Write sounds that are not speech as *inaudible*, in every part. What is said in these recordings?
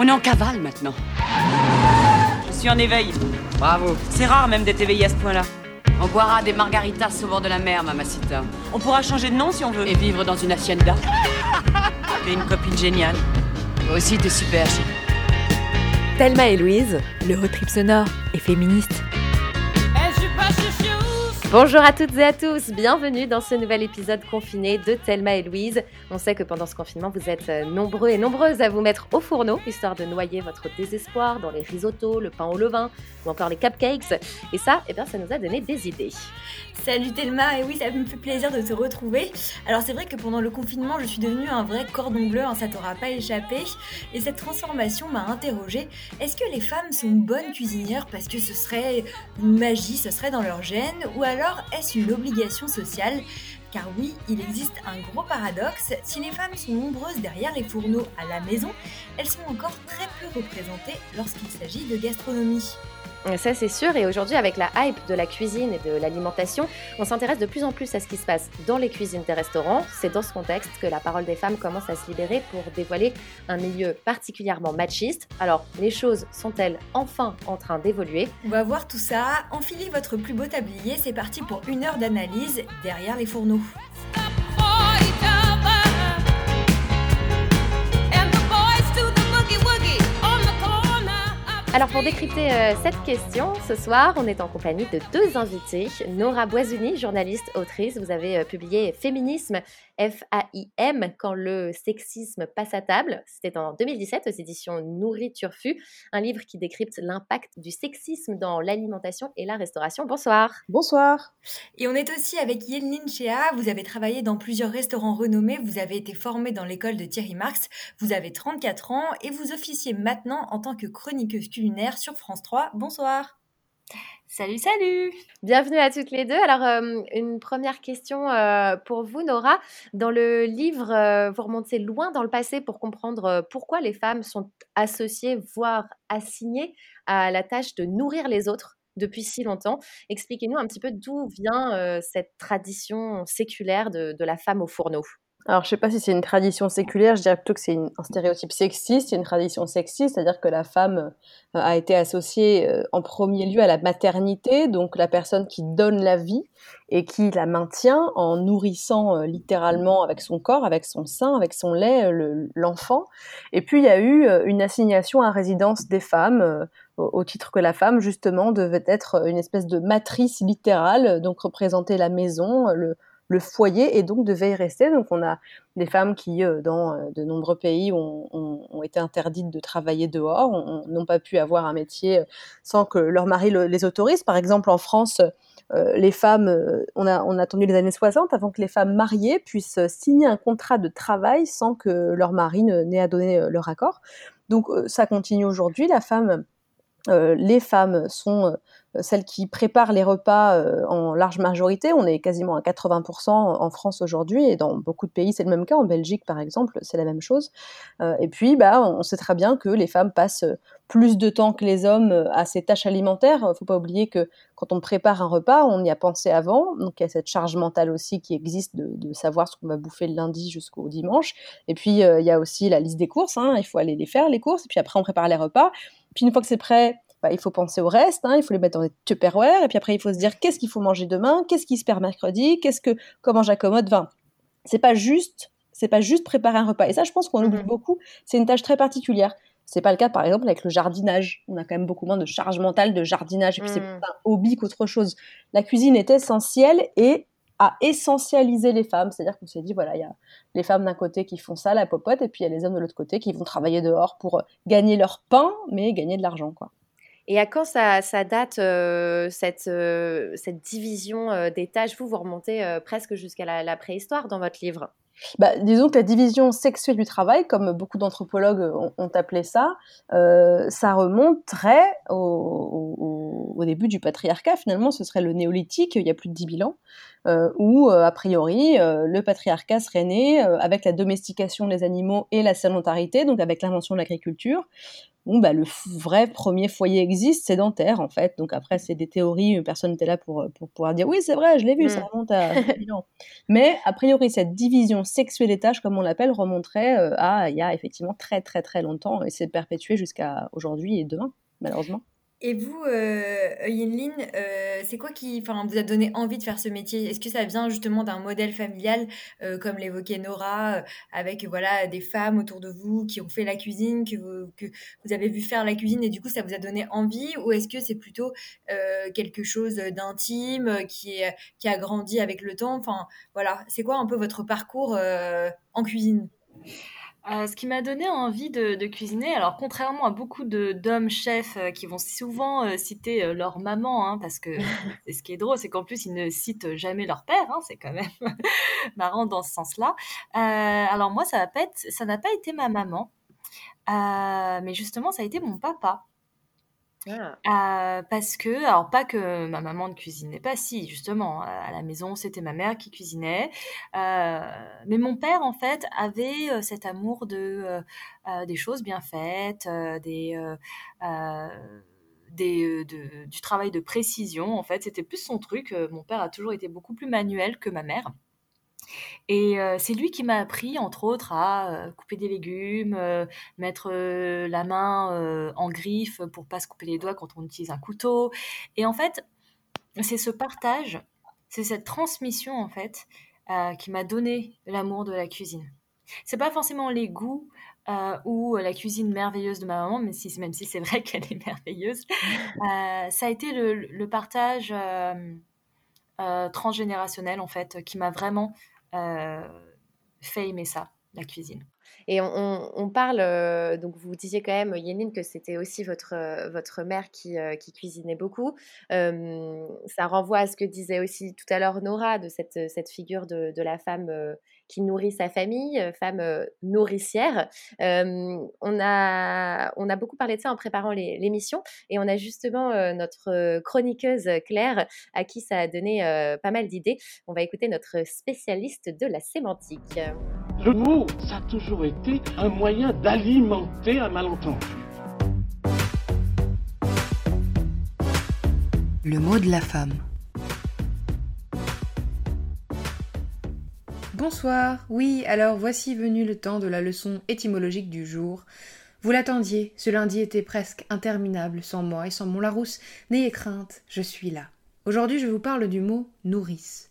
On est en cavale maintenant. Je suis en éveil. Bravo. C'est rare même d'être éveillé à ce point-là. On boira des margaritas au bord de la mer, mamacita. On pourra changer de nom si on veut. Et vivre dans une hacienda. *laughs* J'ai une copine géniale. Toi aussi, t'es super chic. Thelma et Louise, le road trip sonore et féministe. Bonjour à toutes et à tous, bienvenue dans ce nouvel épisode confiné de Thelma et Louise. On sait que pendant ce confinement, vous êtes euh, nombreux et nombreuses à vous mettre au fourneau, histoire de noyer votre désespoir dans les risottos, le pain au levain ou encore les cupcakes. Et ça, eh bien, ça nous a donné des idées. Salut Thelma, et oui, ça me fait plaisir de te retrouver. Alors c'est vrai que pendant le confinement, je suis devenue un vrai cordon bleu, hein, ça t'aura pas échappé. Et cette transformation m'a interrogée, est-ce que les femmes sont bonnes cuisinières parce que ce serait une magie, ce serait dans leur gène, ou alors est-ce une obligation sociale? Car oui, il existe un gros paradoxe, si les femmes sont nombreuses derrière les fourneaux à la maison, elles sont encore très peu représentées lorsqu'il s'agit de gastronomie. Ça, c'est sûr. Et aujourd'hui, avec la hype de la cuisine et de l'alimentation, on s'intéresse de plus en plus à ce qui se passe dans les cuisines des restaurants. C'est dans ce contexte que la parole des femmes commence à se libérer pour dévoiler un milieu particulièrement machiste. Alors, les choses sont-elles enfin en train d'évoluer? On va voir tout ça. Enfilez votre plus beau tablier. C'est parti pour une heure d'analyse derrière les fourneaux. Alors pour décrypter euh, cette question, ce soir, on est en compagnie de deux invités. Nora Boisuni, journaliste, autrice, vous avez euh, publié Féminisme F-A-I-M, quand le sexisme passe à table. C'était en 2017 aux éditions Nourriture Fu, un livre qui décrypte l'impact du sexisme dans l'alimentation et la restauration. Bonsoir. Bonsoir. Et on est aussi avec Yelnin Chea. Vous avez travaillé dans plusieurs restaurants renommés, vous avez été formée dans l'école de Thierry Marx, vous avez 34 ans et vous officiez maintenant en tant que chroniqueuse culinaire sur France 3. Bonsoir. Salut, salut Bienvenue à toutes les deux. Alors, euh, une première question euh, pour vous, Nora. Dans le livre, euh, vous remontez loin dans le passé pour comprendre pourquoi les femmes sont associées, voire assignées à la tâche de nourrir les autres depuis si longtemps. Expliquez-nous un petit peu d'où vient cette tradition séculaire de la femme au fourneau. Alors, je sais pas si c'est une tradition séculaire, je dirais plutôt que c'est un stéréotype sexiste, c'est une tradition sexiste, c'est-à-dire que la femme euh, a été associée euh, en premier lieu à la maternité, donc la personne qui donne la vie et qui la maintient en nourrissant euh, littéralement avec son corps, avec son sein, avec son lait, l'enfant. et puis, il y a eu une assignation à résidence des femmes au titre que la femme, justement, devait être une espèce de matrice littérale, donc représenter la maison, le, le foyer et donc devait y rester. Donc on a des femmes qui, euh, dans euh, de nombreux pays, ont, été interdites de travailler dehors, n'ont pas pu avoir un métier euh, sans que leur mari les autorise. Par exemple, en France, les femmes, on a, on a attendu les années 60 avant que les femmes mariées puissent signer un contrat de travail sans que leur mari n'ait à donner leur accord. Donc ça continue aujourd'hui. La femme, les femmes sont euh, celles qui préparent les repas euh, en large majorité. On est quasiment à 80% en France aujourd'hui et dans beaucoup de pays c'est le même cas. En Belgique par exemple c'est la même chose. Euh, et puis bah on sait très bien que les femmes passent plus de temps que les hommes à ces tâches alimentaires. Il Faut pas oublier que quand on prépare un repas, on y a pensé avant. Donc il y a cette charge mentale aussi qui existe de, savoir ce qu'on va bouffer le lundi jusqu'au dimanche. Et puis il y a aussi la liste des courses. Hein. Il faut aller les faire les courses. Et puis après on prépare les repas. Puis une fois que c'est prêt, bah, il faut penser au reste, hein, il faut les mettre dans des tupperware, et puis après il faut se dire qu'est-ce qu'il faut manger demain, qu'est-ce qui se perd mercredi, qu'est-ce que, comment j'accommode 20. C'est pas juste, c'est pas juste préparer un repas. Et ça, je pense qu'on oublie mmh beaucoup. C'est une tâche très particulière. C'est pas le cas, par exemple, avec le jardinage. On a quand même beaucoup moins de charge mentale de jardinage, et puis c'est mmh. un hobby qu'autre chose. La cuisine est essentielle et à essentialiser les femmes. C'est-à-dire qu'on s'est dit, voilà, il y a les femmes d'un côté qui font ça, la popote, et puis il y a les hommes de l'autre côté qui vont travailler dehors pour gagner leur pain, mais gagner de l'argent, quoi. Et à quand ça, date, euh, cette, euh, cette division euh, des tâches? Vous, vous remontez presque jusqu'à la, préhistoire dans votre livre. Bah, disons que la division sexuelle du travail, comme beaucoup d'anthropologues ont, appelé ça, ça remonterait au, au, début du patriarcat. Finalement, ce serait le néolithique, il y a plus de 10 000 ans, où, a priori, le patriarcat serait né avec la domestication des animaux et la sédentarité, donc avec l'invention de l'agriculture bon, bah, le vrai premier foyer existe, sédentaire en fait. Donc après, c'est des théories, personne n'était là pour, pour pouvoir dire oui, c'est vrai, je l'ai vu, ça mm. remonte à. *laughs* Mais a priori, cette division sexuelle des tâches, comme on l'appelle, remonterait à il y a effectivement très très très longtemps et c'est perpétué jusqu'à aujourd'hui et demain, malheureusement. Et vous, euh, Yin euh, c'est quoi qui vous a donné envie de faire ce métier? Est-ce que ça vient justement d'un modèle familial, euh, comme l'évoquait Nora, euh, avec voilà des femmes autour de vous qui ont fait la cuisine, que vous, que vous avez vu faire la cuisine et du coup ça vous a donné envie? Ou est-ce que c'est plutôt quelque chose d'intime qui, est, qui a grandi avec le temps? Enfin voilà, c'est quoi un peu votre parcours en cuisine? Euh, ce qui m'a donné envie de, cuisiner, alors contrairement à beaucoup d'hommes chefs euh, qui vont souvent euh, citer leur maman, hein, parce que *laughs* ce qui est drôle, c'est qu'en plus ils ne citent jamais leur père, hein, c'est quand même *laughs* marrant dans ce sens-là. alors moi, ça n'a pas été ma maman, mais justement, ça a été mon papa. Ah. parce que, alors pas que ma maman ne cuisinait pas, si justement, à la maison c'était ma mère qui cuisinait, mais mon père en fait avait cet amour de des choses bien faites, des, du travail de précision en fait, c'était plus son truc. Mon père a toujours été beaucoup plus manuel que ma mère. Et c'est lui qui m'a appris, entre autres, à couper des légumes, mettre la main en griffe pour pas se couper les doigts quand on utilise un couteau. Et en fait, c'est ce partage, c'est cette transmission en fait qui m'a donné l'amour de la cuisine. C'est pas forcément les goûts ou la cuisine merveilleuse de ma maman, même si, c'est vrai *laughs* qu'elle est merveilleuse. ça a été le partage transgénérationnel en fait qui m'a vraiment euh, fait aimer ça, la cuisine. Et on, parle, euh, donc vous disiez quand même, Yéline, que c'était aussi votre, euh, votre mère qui, qui cuisinait beaucoup. ça renvoie à ce que disait aussi tout à l'heure Nora, de cette, cette figure de, de la femme qui nourrit sa famille, femme nourricière. on, a, on a beaucoup parlé de ça en préparant l'émission et on a justement notre chroniqueuse Claire à qui ça a donné pas mal d'idées. On va écouter notre spécialiste de la sémantique. Le mot, ça a toujours été un moyen d'alimenter un malentendu. Le mot de la femme. Bonsoir, oui, alors voici venu le temps de la leçon étymologique du jour. Vous l'attendiez, ce lundi était presque interminable sans moi et sans mon Larousse. N'ayez crainte, je suis là. Aujourd'hui, je vous parle du mot nourrice.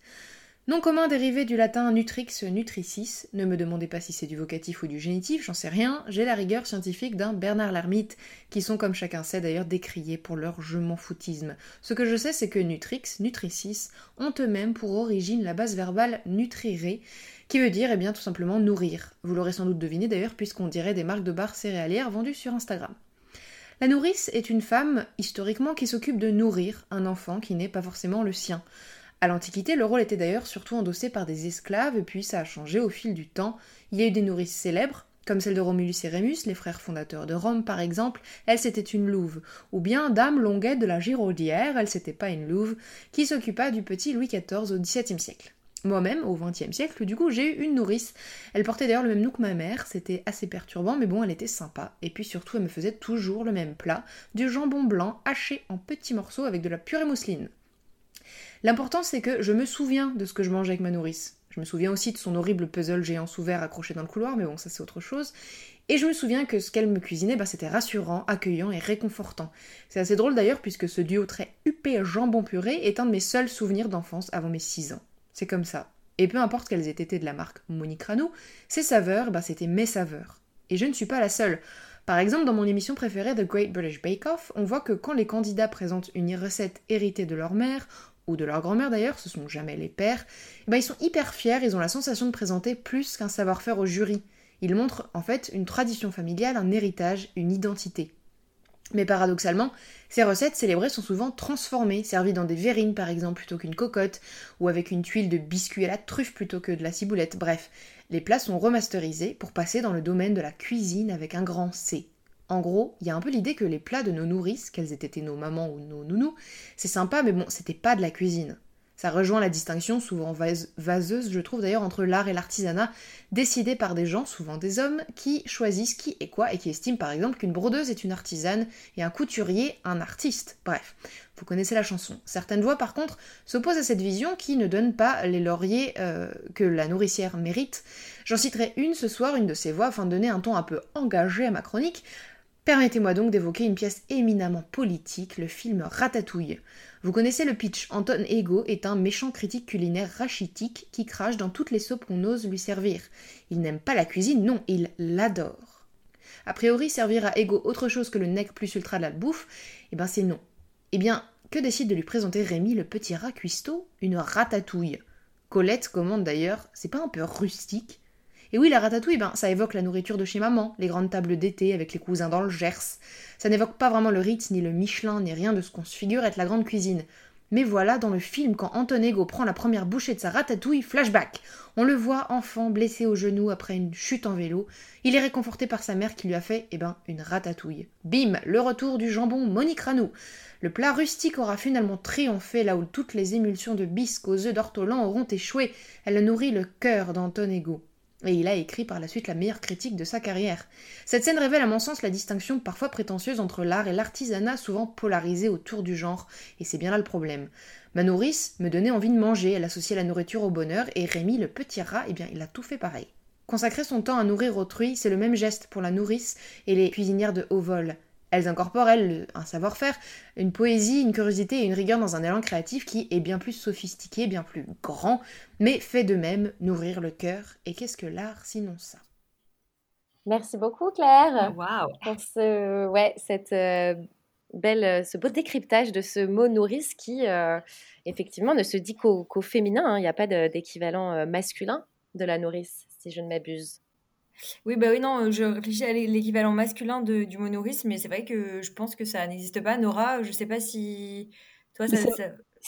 Nom commun dérivé du latin nutrix nutricis, ne me demandez pas si c'est du vocatif ou du génitif, j'en sais rien, j'ai la rigueur scientifique d'un Bernard Lermite, qui sont comme chacun sait d'ailleurs décriés pour leur je m'en foutisme. Ce que je sais c'est que nutrix, nutricis ont eux-mêmes pour origine la base verbale nutrire, qui veut dire eh bien tout simplement nourrir. Vous l'aurez sans doute deviné d'ailleurs puisqu'on dirait des marques de barres céréalières vendues sur Instagram. La nourrice est une femme, historiquement, qui s'occupe de nourrir un enfant qui n'est pas forcément le sien. À l'Antiquité, le rôle était d'ailleurs surtout endossé par des esclaves, et puis ça a changé au fil du temps. Il y a eu des nourrices célèbres, comme celle de Romulus et Rémus, les frères fondateurs de Rome par exemple, elle c'était une louve, ou bien Dame Longuette de la Giraudière, elle c'était pas une louve, qui s'occupa du petit Louis XIV au XVIIe siècle. Moi-même, au XXe siècle, du coup, j'ai eu une nourrice. Elle portait d'ailleurs le même nom que ma mère, c'était assez perturbant, mais bon, elle était sympa. Et puis surtout, elle me faisait toujours le même plat, du jambon blanc haché en petits morceaux avec de la purée mousseline. L'important, c'est que je me souviens de ce que je mangeais avec ma nourrice. Je me souviens aussi de son horrible puzzle géant sous verre accroché dans le couloir, mais bon, ça c'est autre chose. Et je me souviens que ce qu'elle me cuisinait, bah, c'était rassurant, accueillant et réconfortant. C'est assez drôle d'ailleurs, puisque ce duo très huppé jambon purée est un de mes seuls souvenirs d'enfance avant mes 6 ans. C'est comme ça. Et peu importe qu'elles aient été de la marque Monique Rano, ces saveurs, bah, c'était mes saveurs. Et je ne suis pas la seule. Par exemple, dans mon émission préférée The Great British Bake Off, on voit que quand les candidats présentent une recette héritée de leur mère, ou de leur grand-mère d'ailleurs, ce sont jamais les pères, eh ben ils sont hyper fiers, ils ont la sensation de présenter plus qu'un savoir-faire au jury. Ils montrent en fait une tradition familiale, un héritage, une identité. Mais paradoxalement, ces recettes célébrées sont souvent transformées, servies dans des verrines par exemple plutôt qu'une cocotte, ou avec une tuile de biscuit à la truffe plutôt que de la ciboulette. Bref, les plats sont remasterisés pour passer dans le domaine de la cuisine avec un grand C. En gros, il y a un peu l'idée que les plats de nos nourrices, qu'elles aient été nos mamans ou nos nounous, c'est sympa, mais bon, c'était pas de la cuisine. Ça rejoint la distinction, souvent vaseuse, je trouve d'ailleurs, entre l'art et l'artisanat, décidé par des gens, souvent des hommes, qui choisissent qui est quoi et qui estiment par exemple qu'une brodeuse est une artisane et un couturier un artiste. Bref, vous connaissez la chanson. Certaines voix, par contre, s'opposent à cette vision qui ne donne pas les lauriers euh, que la nourricière mérite. J'en citerai une ce soir, une de ces voix, afin de donner un ton un peu engagé à ma chronique. Permettez-moi donc d'évoquer une pièce éminemment politique, le film Ratatouille. Vous connaissez le pitch. Anton Ego est un méchant critique culinaire rachitique qui crache dans toutes les soupes qu'on ose lui servir. Il n'aime pas la cuisine, non, il l'adore. A priori, servir à Ego autre chose que le nec plus ultra de la bouffe, eh ben c'est non. Eh bien, que décide de lui présenter Rémi le petit rat cuistot Une ratatouille. Colette commande d'ailleurs, c'est pas un peu rustique? Et oui, la ratatouille, ben, ça évoque la nourriture de chez maman, les grandes tables d'été avec les cousins dans le Gers. Ça n'évoque pas vraiment le Ritz, ni le Michelin, ni rien de ce qu'on se figure être la grande cuisine. Mais voilà, dans le film, quand Antonego prend la première bouchée de sa ratatouille, flashback. On le voit enfant blessé au genou après une chute en vélo. Il est réconforté par sa mère qui lui a fait, eh ben, une ratatouille. Bim, le retour du jambon Monique Ranou. Le plat rustique aura finalement triomphé là où toutes les émulsions de bisque aux œufs d'ortolan auront échoué. Elle nourrit le cœur d'Antonego. Et il a écrit par la suite la meilleure critique de sa carrière. Cette scène révèle à mon sens la distinction parfois prétentieuse entre l'art et l'artisanat, souvent polarisé autour du genre, et c'est bien là le problème. Ma nourrice me donnait envie de manger, elle associait la nourriture au bonheur, et Rémi, le petit rat, eh bien il a tout fait pareil. Consacrer son temps à nourrir autrui, c'est le même geste pour la nourrice et les cuisinières de haut vol. Elles incorporent, elles, un savoir-faire, une poésie, une curiosité et une rigueur dans un élan créatif qui est bien plus sophistiqué, bien plus grand, mais fait de même nourrir le cœur. Et qu'est-ce que l'art sinon ça? Merci beaucoup Claire wow. pour ce, ouais, cette, euh, belle, euh, ce beau décryptage de ce mot nourrice qui, euh, effectivement, ne se dit qu'au féminin. Hein. Il n'y a pas d'équivalent masculin de la nourrice, si je ne m'abuse. Oui, bah oui, non, je réfléchis à l'équivalent masculin de, du mot nourrice, mais c'est vrai que je pense que ça n'existe pas. Nora, je sais pas si toi, ça.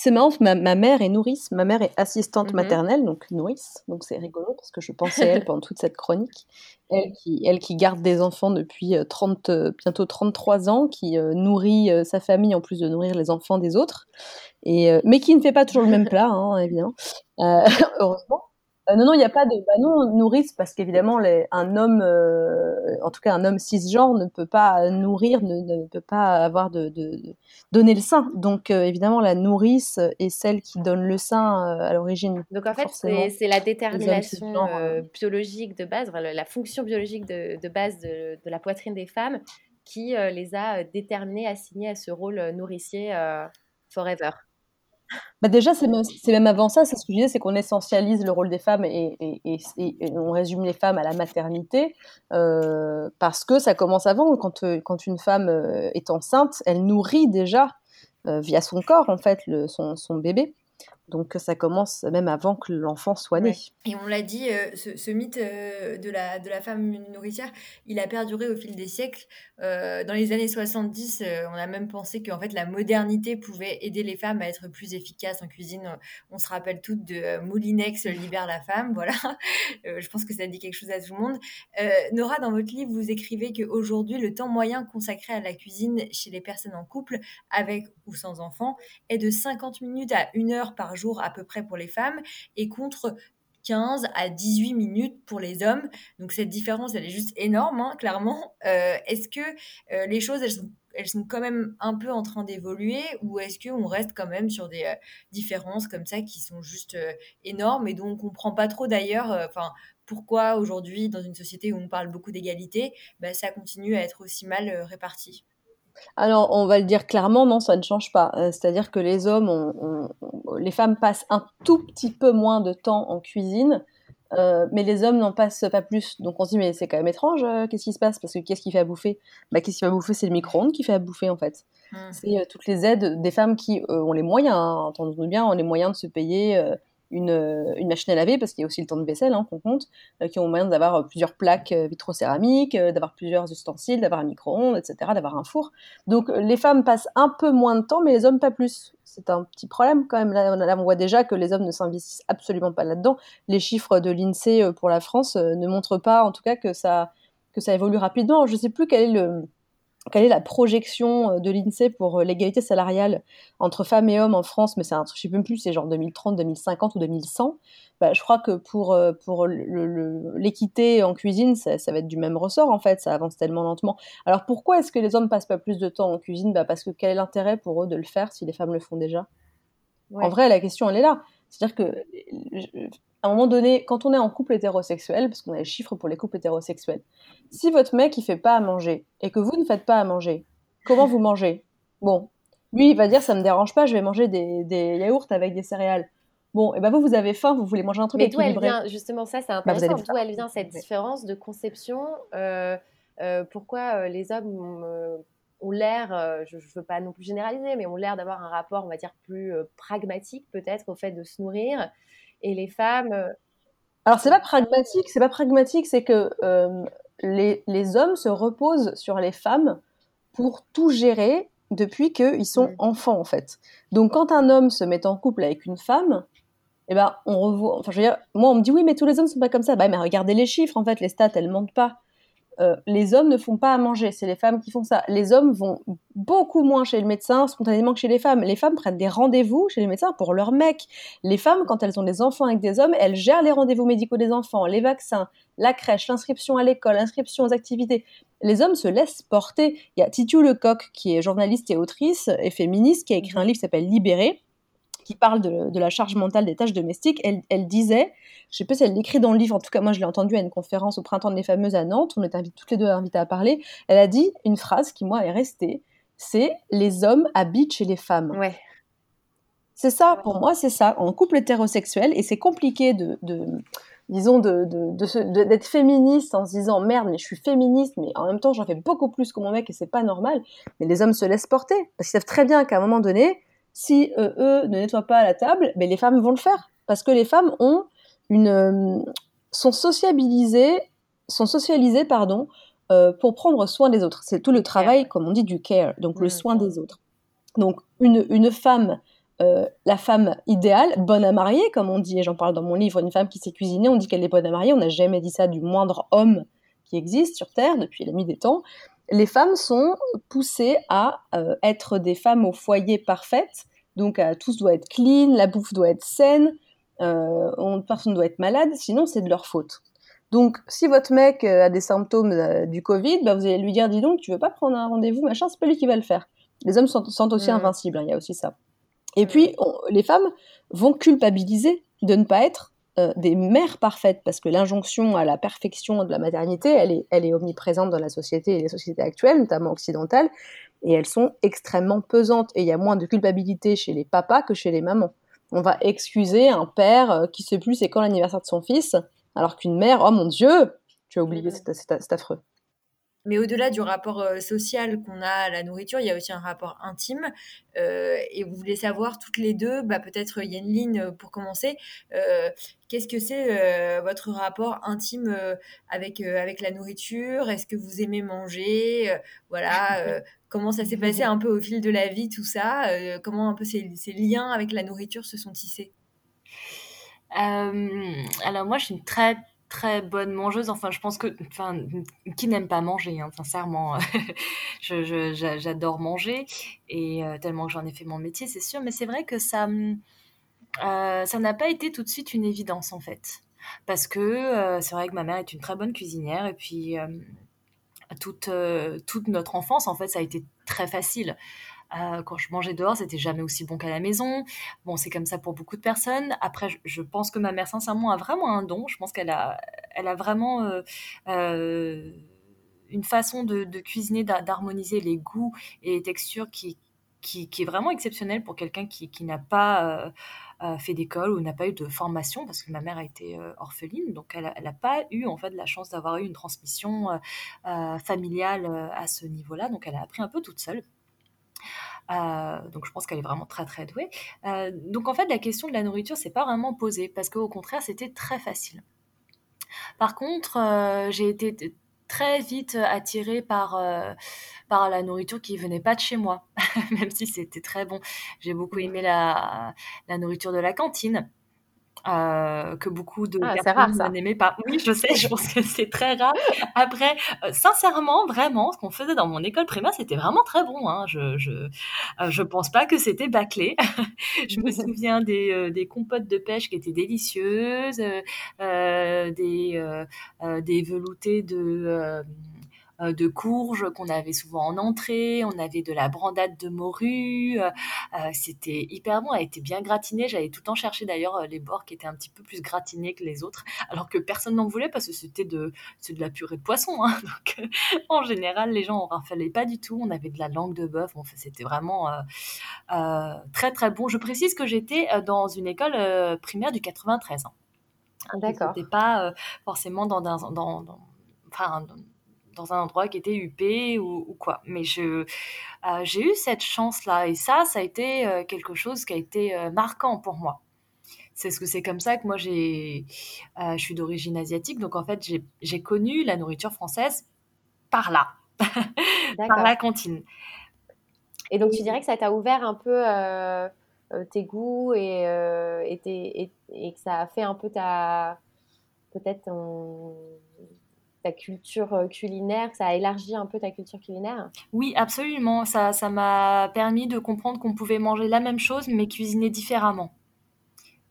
C'est marrant, ma, ma, mère est nourrice, ma mère est assistante mhm. maternelle, donc nourrice, donc c'est rigolo parce que je pensais à elle *laughs* pendant toute cette chronique. Elle qui, elle qui garde des enfants depuis 30, euh, euh, bientôt 33 ans, qui euh, nourrit sa famille en plus de nourrir les enfants des autres, et, mais qui ne fait pas toujours le même plat, hein, évidemment, *laughs* heureusement. Euh, non, non, il n'y a pas de. Bah non, nourrice, parce qu'évidemment, un homme, euh, en tout cas un homme cisgenre, ne peut pas nourrir, ne, peut pas avoir de, donner le sein. Donc, euh, évidemment, la nourrice est celle qui donne le sein à l'origine. Donc, en fait, c'est la détermination biologique de base, la fonction biologique de, base de, la poitrine des femmes qui les a déterminées, assignées à ce rôle nourricier forever. Bah déjà, c'est même, avant ça, c'est ce que je disais, c'est qu'on essentialise le rôle des femmes et, on résume les femmes à la maternité, euh, parce que ça commence avant. Quand, euh, quand une femme euh, est enceinte, elle nourrit déjà, via son corps, en fait, son bébé. Donc ça commence même avant que l'enfant soit né. Et on l'a dit, euh, ce, mythe euh, de, la, de la femme nourricière, il a perduré au fil des siècles. Euh, dans les années 70, on a même pensé qu'en fait la modernité pouvait aider les femmes à être plus efficaces en cuisine. On se rappelle toutes de Moulinex libère la femme, *laughs* voilà. je pense que ça dit quelque chose à tout le monde. Nora, dans votre livre, vous écrivez qu'aujourd'hui, le temps moyen consacré à la cuisine chez les personnes en couple, avec ou sans enfants, est de 50 minutes à 1 heure par jour jour à peu près pour les femmes et contre 15 à 18 minutes pour les hommes. Donc cette différence, elle est juste énorme, hein, clairement. Euh, est-ce que euh, les choses, elles sont, elles sont, quand même un peu en train d'évoluer ou est-ce qu'on reste quand même sur des euh, différences comme ça qui sont juste énormes et dont on comprend pas trop d'ailleurs enfin pourquoi aujourd'hui, dans une société où on parle beaucoup d'égalité, bah, ça continue à être aussi mal réparti? Alors, on va le dire clairement, non, ça ne change pas. Euh, c'est-à-dire que les hommes, les femmes passent un tout petit peu moins de temps en cuisine, euh, mais les hommes n'en passent pas plus. Donc on se dit, mais c'est quand même étrange, euh, qu'est-ce qui se passe? Parce que qu'est-ce qui fait à bouffer? Bah, Qu'est-ce qui fait à bouffer? C'est le micro-ondes qui fait à bouffer, en fait. Mmh. C'est toutes les aides des femmes qui ont les moyens, hein, entendons-nous bien, ont les moyens de se payer une, une, machine à laver, parce qu'il y a aussi le temps de vaisselle hein, qu'on compte, euh, qui ont moyen d'avoir euh, plusieurs plaques euh, vitrocéramiques, d'avoir plusieurs ustensiles, d'avoir un micro-ondes, etc., d'avoir un four. Donc les femmes passent un peu moins de temps, mais les hommes pas plus. C'est un petit problème quand même. Là, on voit déjà que les hommes ne s'investissent absolument pas là-dedans. Les chiffres de l'INSEE pour la France ne montrent pas, en tout cas, que ça, que ça évolue rapidement. Je ne sais plus quel est le, quelle est la projection euh, de l'INSEE pour euh, l'égalité salariale entre femmes et hommes en France, mais c'est un truc, je sais même plus, c'est genre 2030, 2050 ou 2100. Bah, je crois que pour, euh, pour l'équité en cuisine, ça, va être du même ressort en fait, ça avance tellement lentement. Alors pourquoi est-ce que les hommes passent pas plus de temps en cuisine? Bah Parce que quel est l'intérêt pour eux de le faire si les femmes le font déjà? En vrai, la question elle est là. C'est-à-dire que à un moment donné, quand on est en couple hétérosexuel, parce qu'on a les chiffres pour les couples hétérosexuels, si votre mec il fait pas à manger et que vous ne faites pas à manger, comment vous mangez? Bon, lui il va dire ça me dérange pas, je vais manger des, des yaourts avec des céréales. Bon, et ben vous vous avez faim, vous voulez manger un truc Mais d'où elle vient justement ça, c'est Bah, intéressant. D'où elle vient cette différence de conception euh, euh, Pourquoi euh, les hommes ont, ont l'air, je ne veux pas non plus généraliser, mais ont l'air d'avoir un rapport, on va dire, plus pragmatique peut-être au fait de se nourrir, et les femmes. euh, Alors c'est pas pragmatique, c'est pas pragmatique, c'est que euh, les, les hommes se reposent sur les femmes pour tout gérer depuis qu'ils sont Mm. enfants en fait. Donc quand un homme se met en couple avec une femme, eh ben on revoit. Enfin je veux dire, moi on me dit oui mais tous les hommes sont pas comme ça. Bah mais regardez les chiffres en fait, les stats elles mentent pas. Euh, les hommes ne font pas à manger, c'est les femmes qui font ça. Les hommes vont beaucoup moins chez le médecin spontanément que chez les femmes. Les femmes prennent des rendez-vous chez les médecins pour leurs mecs. Les femmes, quand elles ont des enfants avec des hommes, elles gèrent les rendez-vous médicaux des enfants, les vaccins, la crèche, l'inscription à l'école, l'inscription aux activités. Les hommes se laissent porter. Il y a Titu Lecoq, qui est journaliste et autrice et féministe, qui a écrit un livre qui s'appelle Libéré, qui parle de, de la charge mentale des tâches domestiques. Elle, elle disait, je sais pas si elle l'écrit dans le livre, en tout cas moi je l'ai entendu à une conférence au printemps des fameuses à Nantes, on était toutes les deux invitées à parler, elle a dit une phrase qui moi est restée, c'est les hommes habitent chez les femmes. Ouais. C'est ça, pour moi, c'est ça. En couple hétérosexuel, et c'est compliqué de, de disons, de, de, de d'être féministe en se disant merde, mais je suis féministe, mais en même temps, j'en fais beaucoup plus que mon mec et c'est pas normal. Mais les hommes se laissent porter parce qu'ils savent très bien qu'à un moment donné, si euh, eux ne nettoient pas la table, ben, les femmes vont le faire parce que les femmes ont une euh, sont sociabilisées, sont socialisées, pardon, euh, pour prendre soin des autres. C'est tout le travail, comme on dit, du care, donc le Mm. soin des autres. Donc une, une femme la femme idéale, bonne à marier, comme on dit, et j'en parle dans mon livre, une femme qui sait cuisiner, on dit qu'elle est bonne à marier, on n'a jamais dit ça du moindre homme qui existe sur Terre depuis la nuit des temps. Les femmes sont poussées à euh, être des femmes au foyer parfaites, donc euh, tout doit être clean, la bouffe doit être saine, euh, on- personne ne doit être malade, sinon c'est de leur faute. Donc, si votre mec euh, a des symptômes du Covid, bah, vous allez lui dire, dis donc, tu veux pas prendre un rendez-vous, machin, c'est pas lui qui va le faire. Les hommes sont, sont aussi Mm. invincibles, hein, il y a aussi ça. Et puis, on- les femmes vont culpabiliser de ne pas être euh, des mères parfaites, parce que l'injonction à la perfection de la maternité, elle est, elle est omniprésente dans la société et les sociétés actuelles, notamment occidentales, et elles sont extrêmement pesantes. Et il y a moins de culpabilité chez les papas que chez les mamans. On va excuser un père euh, qui sait plus c'est quand l'anniversaire de son fils, alors qu'une mère, oh mon Dieu, tu as oublié, c'est affreux. Mais au-delà du rapport euh, social qu'on a à la nourriture, il y a aussi un rapport intime. Euh, et vous voulez savoir toutes les deux, bah, peut-être Yenline euh, pour commencer, euh, qu'est-ce que c'est votre rapport intime avec, avec la nourriture? Est-ce que vous aimez manger? Voilà, comment ça s'est passé *laughs* un peu au fil de la vie, tout ça? Comment un peu ces, ces liens avec la nourriture se sont tissés? Euh, alors moi, je suis une très très bonne mangeuse. Enfin, je pense que, enfin, qui n'aime pas manger, hein, sincèrement. *laughs* j'adore manger et euh, tellement que j'en ai fait mon métier, c'est sûr. Mais c'est vrai que ça, hum, euh, ça n'a pas été tout de suite une évidence en fait, parce que euh, c'est vrai que ma mère est une très bonne cuisinière et puis toute toute notre enfance en fait, ça a été très facile. Euh, quand je mangeais dehors, c'était jamais aussi bon qu'à la maison. Bon, c'est comme ça pour beaucoup de personnes. Après, je, pense que ma mère, sincèrement, a vraiment un don. Je pense qu'elle a, elle a vraiment euh, euh, une façon de, cuisiner, d'harmoniser les goûts et les textures qui, est vraiment exceptionnelle pour quelqu'un qui, n'a pas fait d'école ou n'a pas eu de formation, parce que ma mère a été orpheline, donc elle n'a pas eu en fait la chance d'avoir eu une transmission familiale à ce niveau-là. Donc elle a appris un peu toute seule. Euh, donc je pense qu'elle est vraiment très très douée. Euh, donc en fait la question de la nourriture c'est pas vraiment posée parce qu'au contraire c'était très facile. Par contre euh, j'ai été très vite attirée par par la nourriture qui venait pas de chez moi, *laughs* même si c'était très bon. J'ai beaucoup aimé la la nourriture de la cantine. Euh, que beaucoup de ah, personnes n'aimaient pas. Oui, je sais, je pense que c'est très rare. Après, euh, sincèrement, vraiment, ce qu'on faisait dans mon école primaire, c'était vraiment très bon. Hein. Je, je, euh, je pense pas que c'était bâclé. *laughs* je me *laughs* souviens des, des compotes de pêche qui étaient délicieuses, des, des veloutés de euh, de courges qu'on avait souvent en entrée, on avait de la brandade de morue, euh, euh, c'était hyper bon, elle était bien gratinée, j'allais tout le temps chercher d'ailleurs les bords qui étaient un petit peu plus gratinés que les autres, alors que personne n'en voulait parce que c'était de, de la purée de poisson, hein. *laughs* donc en général les gens en rafalaient pas du tout, on avait de la langue de bœuf, enfin, c'était vraiment très très bon. Je précise que j'étais dans une école primaire du 93 ans. D'accord. C'était pas forcément dans, dans, dans, dans enfin, dans un endroit qui était huppé ou, quoi. Mais je, euh, j'ai eu cette chance-là et ça, ça a été euh, quelque chose qui a été euh, marquant pour moi. C'est ce que c'est comme ça que moi j'ai, je suis d'origine asiatique, donc en fait j'ai, connu la nourriture française par là, *laughs* par la cantine. Et donc tu dirais que ça t'a ouvert un peu tes goûts et, et, et, que ça a fait un peu ta peut-être ton ta culture euh, culinaire, ça a élargi un peu ta culture culinaire? Oui, absolument. Ça, ça m'a permis de comprendre qu'on pouvait manger la même chose, mais cuisiner différemment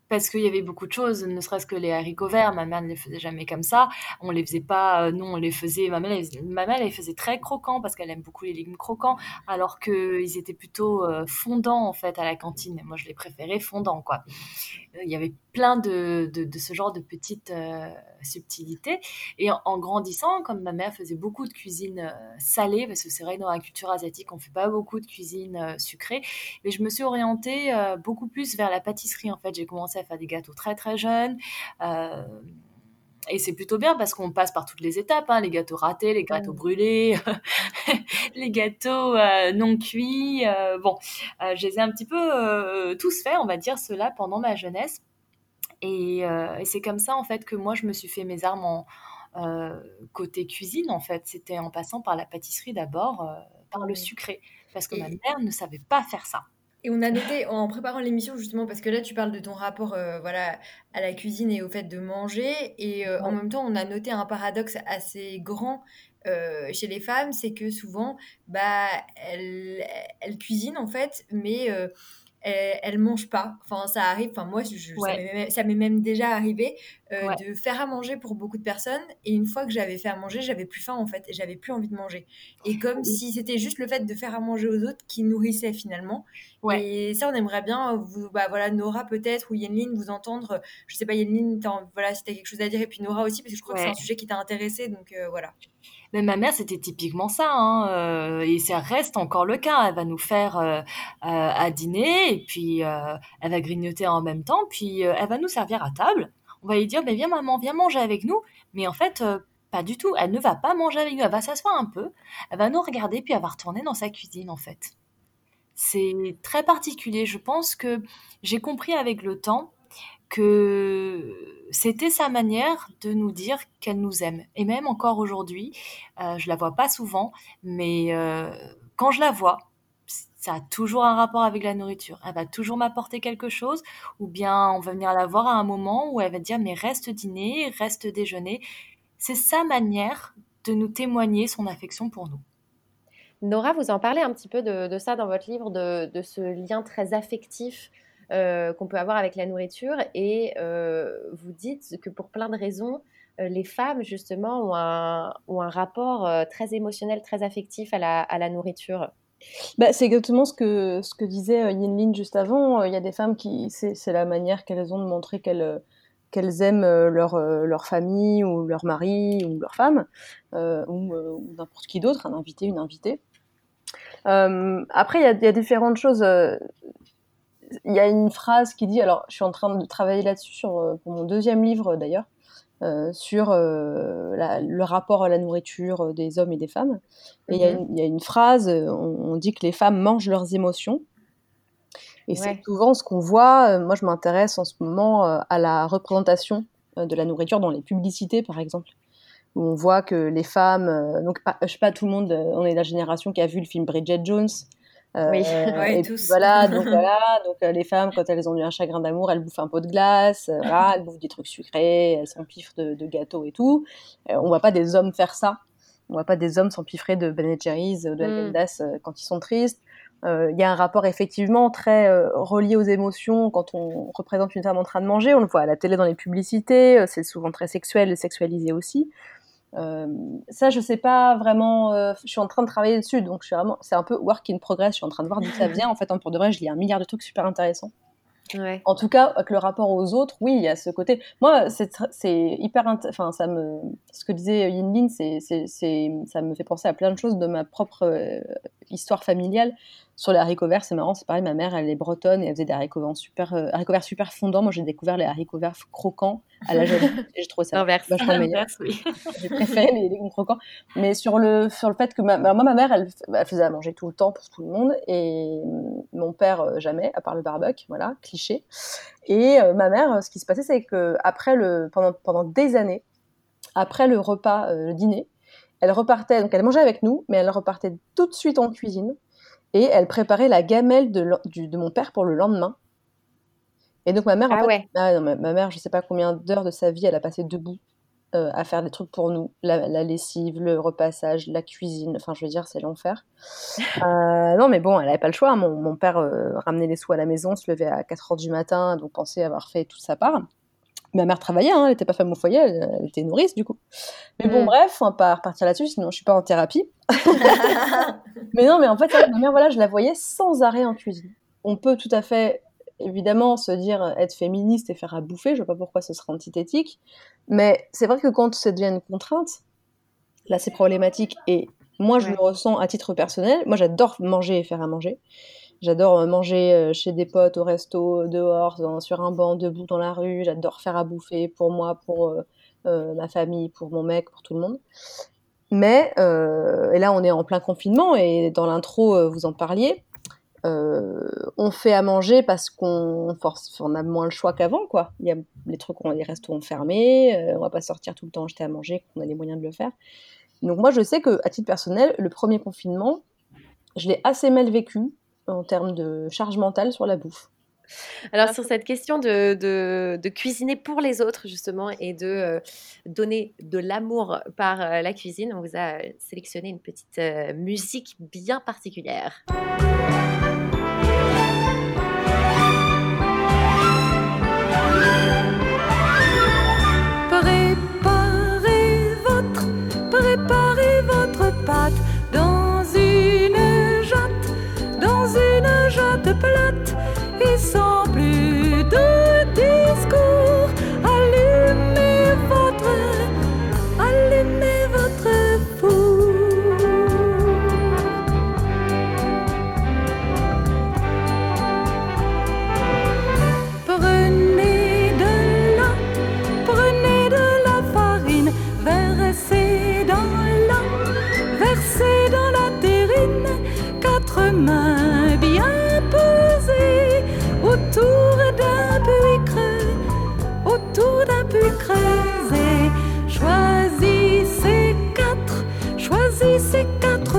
parce qu'il y avait beaucoup de choses, ne serait-ce que les haricots verts, ma mère ne les faisait jamais comme ça, on les faisait pas, euh, non, on les faisait, ma mère, elle, ma mère, les faisait très croquants parce qu'elle aime beaucoup les légumes croquants, alors qu'ils étaient plutôt euh, fondants en fait à la cantine. Moi, je les préférais fondants, quoi. Euh, il y avait plein de, de, ce genre de petites subtilités. Et en, grandissant, comme ma mère faisait beaucoup de cuisine salée, parce que c'est vrai dans la culture asiatique, on fait pas beaucoup de cuisine sucrée, mais je me suis orientée beaucoup plus vers la pâtisserie. En fait, j'ai commencé à faire des gâteaux très très jeunes. Euh, et c'est plutôt bien parce qu'on passe par toutes les étapes, hein, les gâteaux ratés, les gâteaux brûlés, *laughs* les gâteaux euh, non cuits. Euh, bon, je les ai un petit peu tous faits, on va dire cela, pendant ma jeunesse. Et, c'est comme ça, en fait, que moi, je me suis fait mes armes en côté cuisine, en fait. C'était en passant par la pâtisserie d'abord, par le sucré. Parce que ma mère ne savait pas faire ça. Et on a noté en préparant l'émission justement parce que là tu parles de ton rapport euh, voilà à la cuisine et au fait de manger. Et euh, en même temps on a noté un paradoxe assez grand euh, chez les femmes c'est que souvent bah elles, elles, cuisinent en fait mais elle, elle, mange pas. Enfin, ça arrive. Enfin, moi, je, ça m'est même déjà arrivé euh, de faire à manger pour beaucoup de personnes. Et une fois que j'avais fait à manger, j'avais plus faim en fait, et j'avais plus envie de manger. Et comme si c'était juste le fait de faire à manger aux autres qui nourrissait finalement. Et ça, on aimerait bien, vous, bah voilà, Nora peut-être ou Yenline vous entendre. Je sais pas, Yenline, voilà, si t'as quelque chose à dire, et puis Nora aussi, parce que je crois que c'est un sujet qui t'a intéressé. Donc euh, voilà. Mais ma mère, c'était typiquement ça, hein, euh, et ça reste encore le cas. Elle va nous faire euh, euh, à dîner, et puis elle va grignoter en même temps, puis elle va nous servir à table. On va lui dire, mais viens maman, viens manger avec nous. Mais en fait, pas du tout. Elle ne va pas manger avec nous. Elle va s'asseoir un peu, elle va nous regarder, puis elle va retourner dans sa cuisine, en fait. C'est très particulier. Je pense que j'ai compris avec le temps que c'était sa manière de nous dire qu'elle nous aime. Et même encore aujourd'hui, euh, je la vois pas souvent, mais euh, quand je la vois, ça a toujours un rapport avec la nourriture. Elle va toujours m'apporter quelque chose, ou bien on va venir la voir à un moment où elle va dire mais reste dîner, reste déjeuner. C'est sa manière de nous témoigner son affection pour nous. Nora, vous en parlez un petit peu de, ça dans votre livre, de, de, ce lien très affectif euh, qu'on peut avoir avec la nourriture. Et euh, vous dites que pour plein de raisons, euh, les femmes, justement, ont un, rapport très émotionnel, très affectif à la, nourriture. Bah, c'est exactement ce que, ce que disait Yin Lin juste avant. Il y a des femmes qui, c'est la manière qu'elles ont de montrer qu'elles qu'elles aiment leur, leur famille ou leur mari ou leur femme ou, n'importe qui d'autre, un invité, une invitée. après, il y, a différentes choses il y a une phrase qui dit, alors je suis en train de travailler là-dessus euh, pour mon deuxième livre d'ailleurs, euh, sur euh, le rapport à la nourriture des hommes et des femmes. Et il y, y, a une phrase, on, dit que les femmes mangent leurs émotions. Et c'est souvent ce qu'on voit. Moi, je m'intéresse en ce moment à la représentation de la nourriture dans les publicités, par exemple, où on voit que les femmes, donc je sais pas, tout le monde, on est la génération qui a vu le film Bridget Jones, Oui. *laughs* Ouais, et tous. puis voilà, *laughs* donc voilà, donc euh, les femmes quand elles ont eu un chagrin d'amour, elles bouffent un pot de glace, euh, voilà, elles bouffent des trucs sucrés, elles s'empiffrent de, de gâteaux et tout. Euh, on voit pas des hommes faire ça. On voit pas des hommes s'empiffrer de Ben Jerry's, de Mm. Euh, quand ils sont tristes. Euh, Il y a un rapport effectivement très euh, relié aux émotions quand on représente une femme en train de manger. On le voit à la télé dans les publicités, euh, c'est souvent très sexuel et sexualisé aussi. Euh, ça, je sais pas vraiment. euh, je suis en train de travailler dessus, donc je suis vraiment. C'est un peu work in progress. Je suis en train de voir d'où ça vient. En fait, hein, pour de vrai, je lis un milliard de trucs super intéressants. Ouais. En tout cas, avec le rapport aux autres, oui, il y a ce côté. Moi, c'est hyper. Enfin, ça me. Ce que disait Yin Lin, c'est, c'est, c'est, ça me fait penser à plein de choses de ma propre euh, histoire familiale. Sur les haricots verts, c'est marrant, c'est pareil. Ma mère, elle est bretonne et elle faisait des haricots verts super, euh, haricots verts super fondants. Moi, j'ai découvert les haricots verts croquants à l'âge adulte et j'ai trouvé ça vachement meilleur. Oui. J'ai préféré les légumes croquants. Mais sur le, sur le fait que ma, bah, moi, ma mère, elle, elle faisait à manger tout le temps pour tout le monde. Et mon père, euh, jamais, à part le barbecue. Voilà, cliché. Et euh, ma mère, ce qui se passait, c'est que après le, pendant, pendant des années, après le repas, euh, le dîner, elle repartait, donc elle mangeait avec nous, mais elle repartait tout de suite en cuisine. Et elle préparait la gamelle de, le- du- de mon père pour le lendemain. Et donc ma mère, en Ah fait, ouais. ah non, ma, ma mère, je sais pas combien d'heures de sa vie elle a passé debout euh, à faire des trucs pour nous, la, la lessive, le repassage, la cuisine, enfin je veux dire c'est l'enfer. *laughs* Euh, non mais bon, elle avait pas le choix, mon, mon père euh, ramenait les sous à la maison, se levait à 4 heures du matin, donc pensait avoir fait toute sa part. Ma mère travaillait, hein, elle était pas femme au foyer, elle, elle était nourrice du coup. Mais bon Mm. bref, on va pas repartir là-dessus, sinon je suis pas en thérapie. *laughs* mais non, mais en fait, ma mère, voilà, je la voyais sans arrêt en cuisine. On peut tout à fait, évidemment, se dire être féministe et faire à bouffer, je vois pas pourquoi ce serait antithétique, mais c'est vrai que quand ça devient une contrainte, là c'est problématique et moi je Ouais. le ressens à titre personnel. Moi j'adore manger et faire à manger. J'adore euh, manger euh, chez des potes, au resto, dehors, dans- sur un banc, debout dans la rue. J'adore faire à bouffer pour moi, pour euh, euh, ma famille, pour mon mec, pour tout le monde. Mais, euh, et là on est en plein confinement et dans l'intro euh, vous en parliez, euh, on fait à manger parce qu'on a moins le choix qu'avant quoi. Il y a les trucs, les restos ont fermé, euh, on va pas sortir tout le temps acheter à manger quand on a les moyens de le faire. Donc moi je sais que à titre personnel, le premier confinement, je l'ai assez mal vécu en termes de charge mentale sur la bouffe. Alors sur cette question de, de- de cuisiner pour les autres justement et de euh, donner de l'amour par euh, la cuisine, on vous a euh, sélectionné une petite euh, musique bien particulière.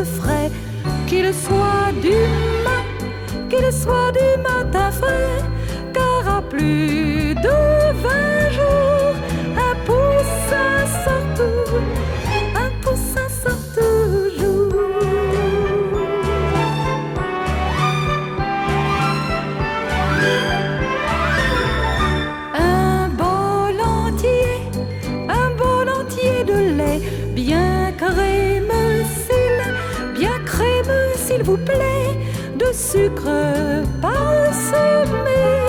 Frais, qu'ils soient du mat, qu'ils soient du matin frais, car à plus vous plaît, de sucre parsemé,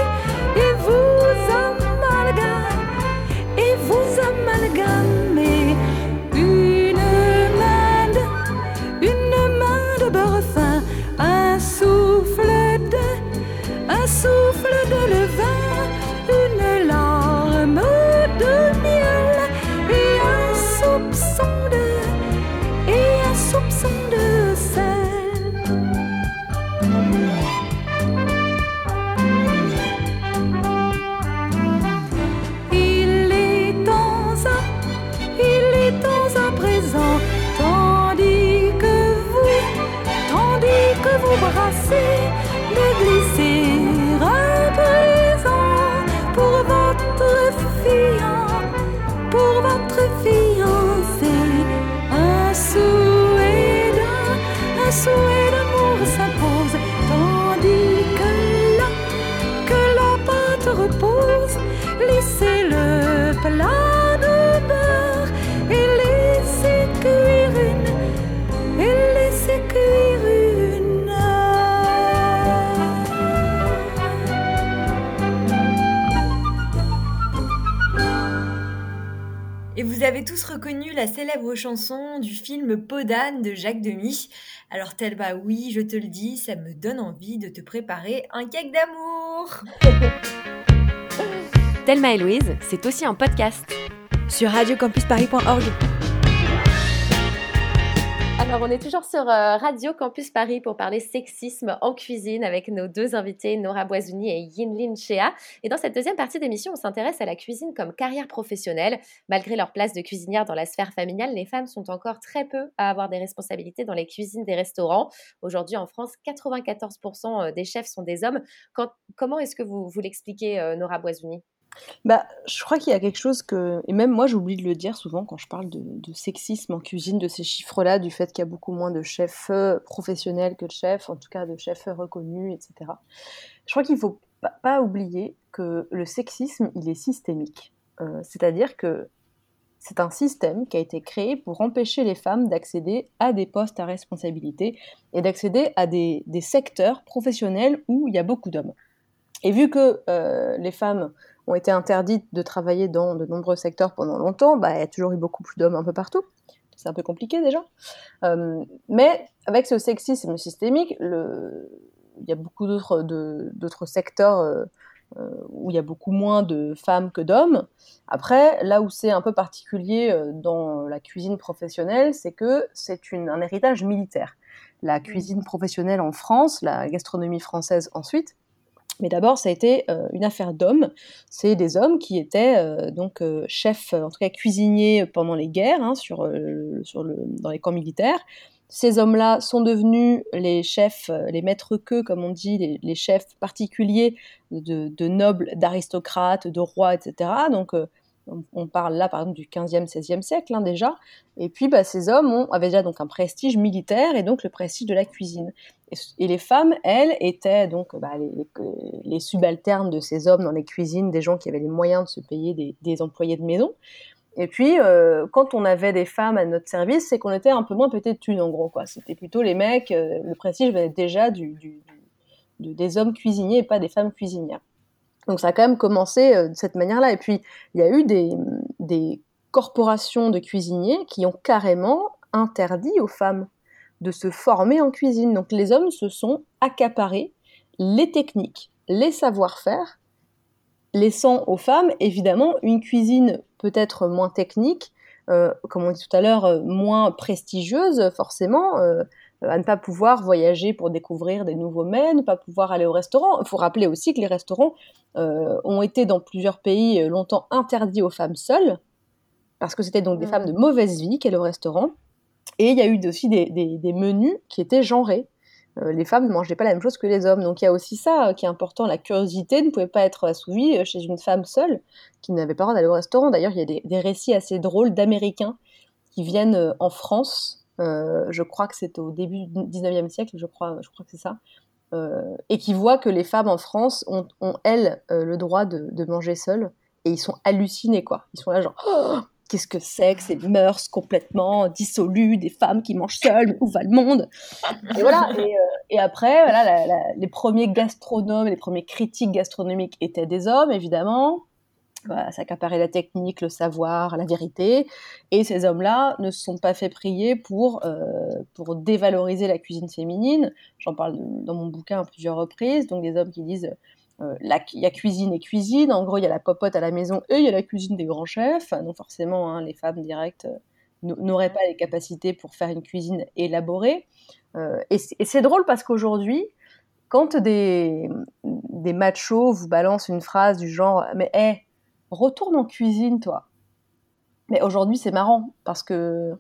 reconnu la célèbre chanson du film Podane de Jacques Demy. Alors Telma, oui, je te le dis, ça me donne envie de te préparer un cake d'amour. *laughs* Thelma et Louise, c'est aussi un podcast. Sur radiocampusparis.org. Alors, on est toujours sur euh, Radio Campus Paris pour parler sexisme en cuisine avec nos deux invités, Nora Boisouni et Yinlin Chea. Et dans cette deuxième partie d'émission, on s'intéresse à la cuisine comme carrière professionnelle. Malgré leur place de cuisinière dans la sphère familiale, les femmes sont encore très peu à avoir des responsabilités dans les cuisines des restaurants. Aujourd'hui, en France, 94% des chefs sont des hommes. Comment est-ce que vous, vous l'expliquez, euh, Nora Boisouni Bah, je crois qu'il y a quelque chose que, et même moi j'oublie de le dire souvent quand je parle de, sexisme en cuisine, de ces chiffres-là, du fait qu'il y a beaucoup moins de chefs euh, professionnels que de chefs, en tout cas de chefs reconnus, etc. Je crois qu'il faut pas, oublier que le sexisme, il est systémique. Euh, C'est-à-dire que c'est un système qui a été créé pour empêcher les femmes d'accéder à des postes à responsabilité et d'accéder à des, des secteurs professionnels où il y a beaucoup d'hommes. Et vu que euh, les femmes ont été interdites de travailler dans de nombreux secteurs pendant longtemps, bah, il y a toujours eu beaucoup plus d'hommes un peu partout. C'est un peu compliqué déjà. Euh, mais avec ce sexisme systémique, le... il y a beaucoup d'autres secteurs euh, euh, où il y a beaucoup moins de femmes que d'hommes. Après, là où c'est un peu particulier dans la cuisine professionnelle, c'est que c'est un héritage militaire. La cuisine professionnelle en France, la gastronomie française ensuite, mais d'abord, ça a été euh, une affaire d'hommes. C'est des hommes qui étaient euh, donc euh, chefs, en tout cas cuisiniers pendant les guerres, hein, dans les camps militaires. Ces hommes-là sont devenus les chefs, les maîtres queux, comme on dit, les, chefs particuliers de, nobles, d'aristocrates, de rois, etc. on, parle là, par exemple, du 15e, 16e siècle hein, déjà. Et puis, bah, ces hommes avaient déjà donc un prestige militaire et donc le prestige de la cuisine. Et, les femmes, elles, étaient donc bah, les, subalternes de ces hommes dans les cuisines, des gens qui avaient les moyens de se payer des, employés de maison. Et puis, euh, quand on avait des femmes à notre service, c'est qu'on était un peu moins pété de thunes, en gros. C'était plutôt les mecs, euh, le prestige venait déjà des hommes cuisiniers et pas des femmes cuisinières. Donc ça a quand même commencé euh, de cette manière-là. Et puis, il y a eu des, corporations de cuisiniers qui ont carrément interdit aux femmes de se former en cuisine. Donc les hommes se sont accaparés les techniques, les savoir-faire, laissant aux femmes évidemment une cuisine peut-être moins technique, euh, comme on dit tout à l'heure, euh, moins prestigieuse forcément, à ne pas pouvoir voyager pour découvrir des nouveaux mets, ne pas pouvoir aller au restaurant. Il faut rappeler aussi que les restaurants euh, ont été dans plusieurs pays euh, longtemps interdits aux femmes seules, parce que c'était donc des Mhm. femmes de mauvaise vie qui allaient au restaurant. Et il y a eu aussi des, des- des menus qui étaient genrés. Euh, les femmes ne mangeaient pas la même chose que les hommes. Donc il y a aussi ça euh, qui est important. La curiosité ne pouvait pas être assouvie euh, chez une femme seule qui n'avait pas le droit d'aller au restaurant. D'ailleurs, il y a des, des récits assez drôles d'Américains qui viennent euh, en France. Euh, je crois que c'est au début du 19e siècle, je crois, je crois que c'est ça. Euh, et qui voient que les femmes en France ont, ont, elles, euh, le droit de, manger seules. Et ils sont hallucinés, quoi. Ils sont là, genre, Oh, qu'est-ce que c'est que ces mœurs complètement dissolues, des femmes qui mangent seules, où va le monde? Et voilà. Et, après, voilà, les premiers gastronomes, les premiers critiques gastronomiques étaient des hommes, évidemment. Voilà, ça accaparait la technique, le savoir, la vérité. Et ces hommes-là ne se sont pas fait prier pour, euh, pour dévaloriser la cuisine féminine. J'en parle dans mon bouquin à plusieurs reprises. Donc des hommes qui disent euh, il y a cuisine et cuisine. En gros, il y a la popote à la maison et il y a la cuisine des grands chefs. Donc forcément, hein, les femmes directes euh, n'auraient pas les capacités pour faire une cuisine élaborée. Et c'est et c'est drôle parce qu'aujourd'hui, quand des, des machos vous balancent une phrase du genre « Mais hé, retourne en cuisine, toi !» Mais aujourd'hui, c'est marrant parce que euh,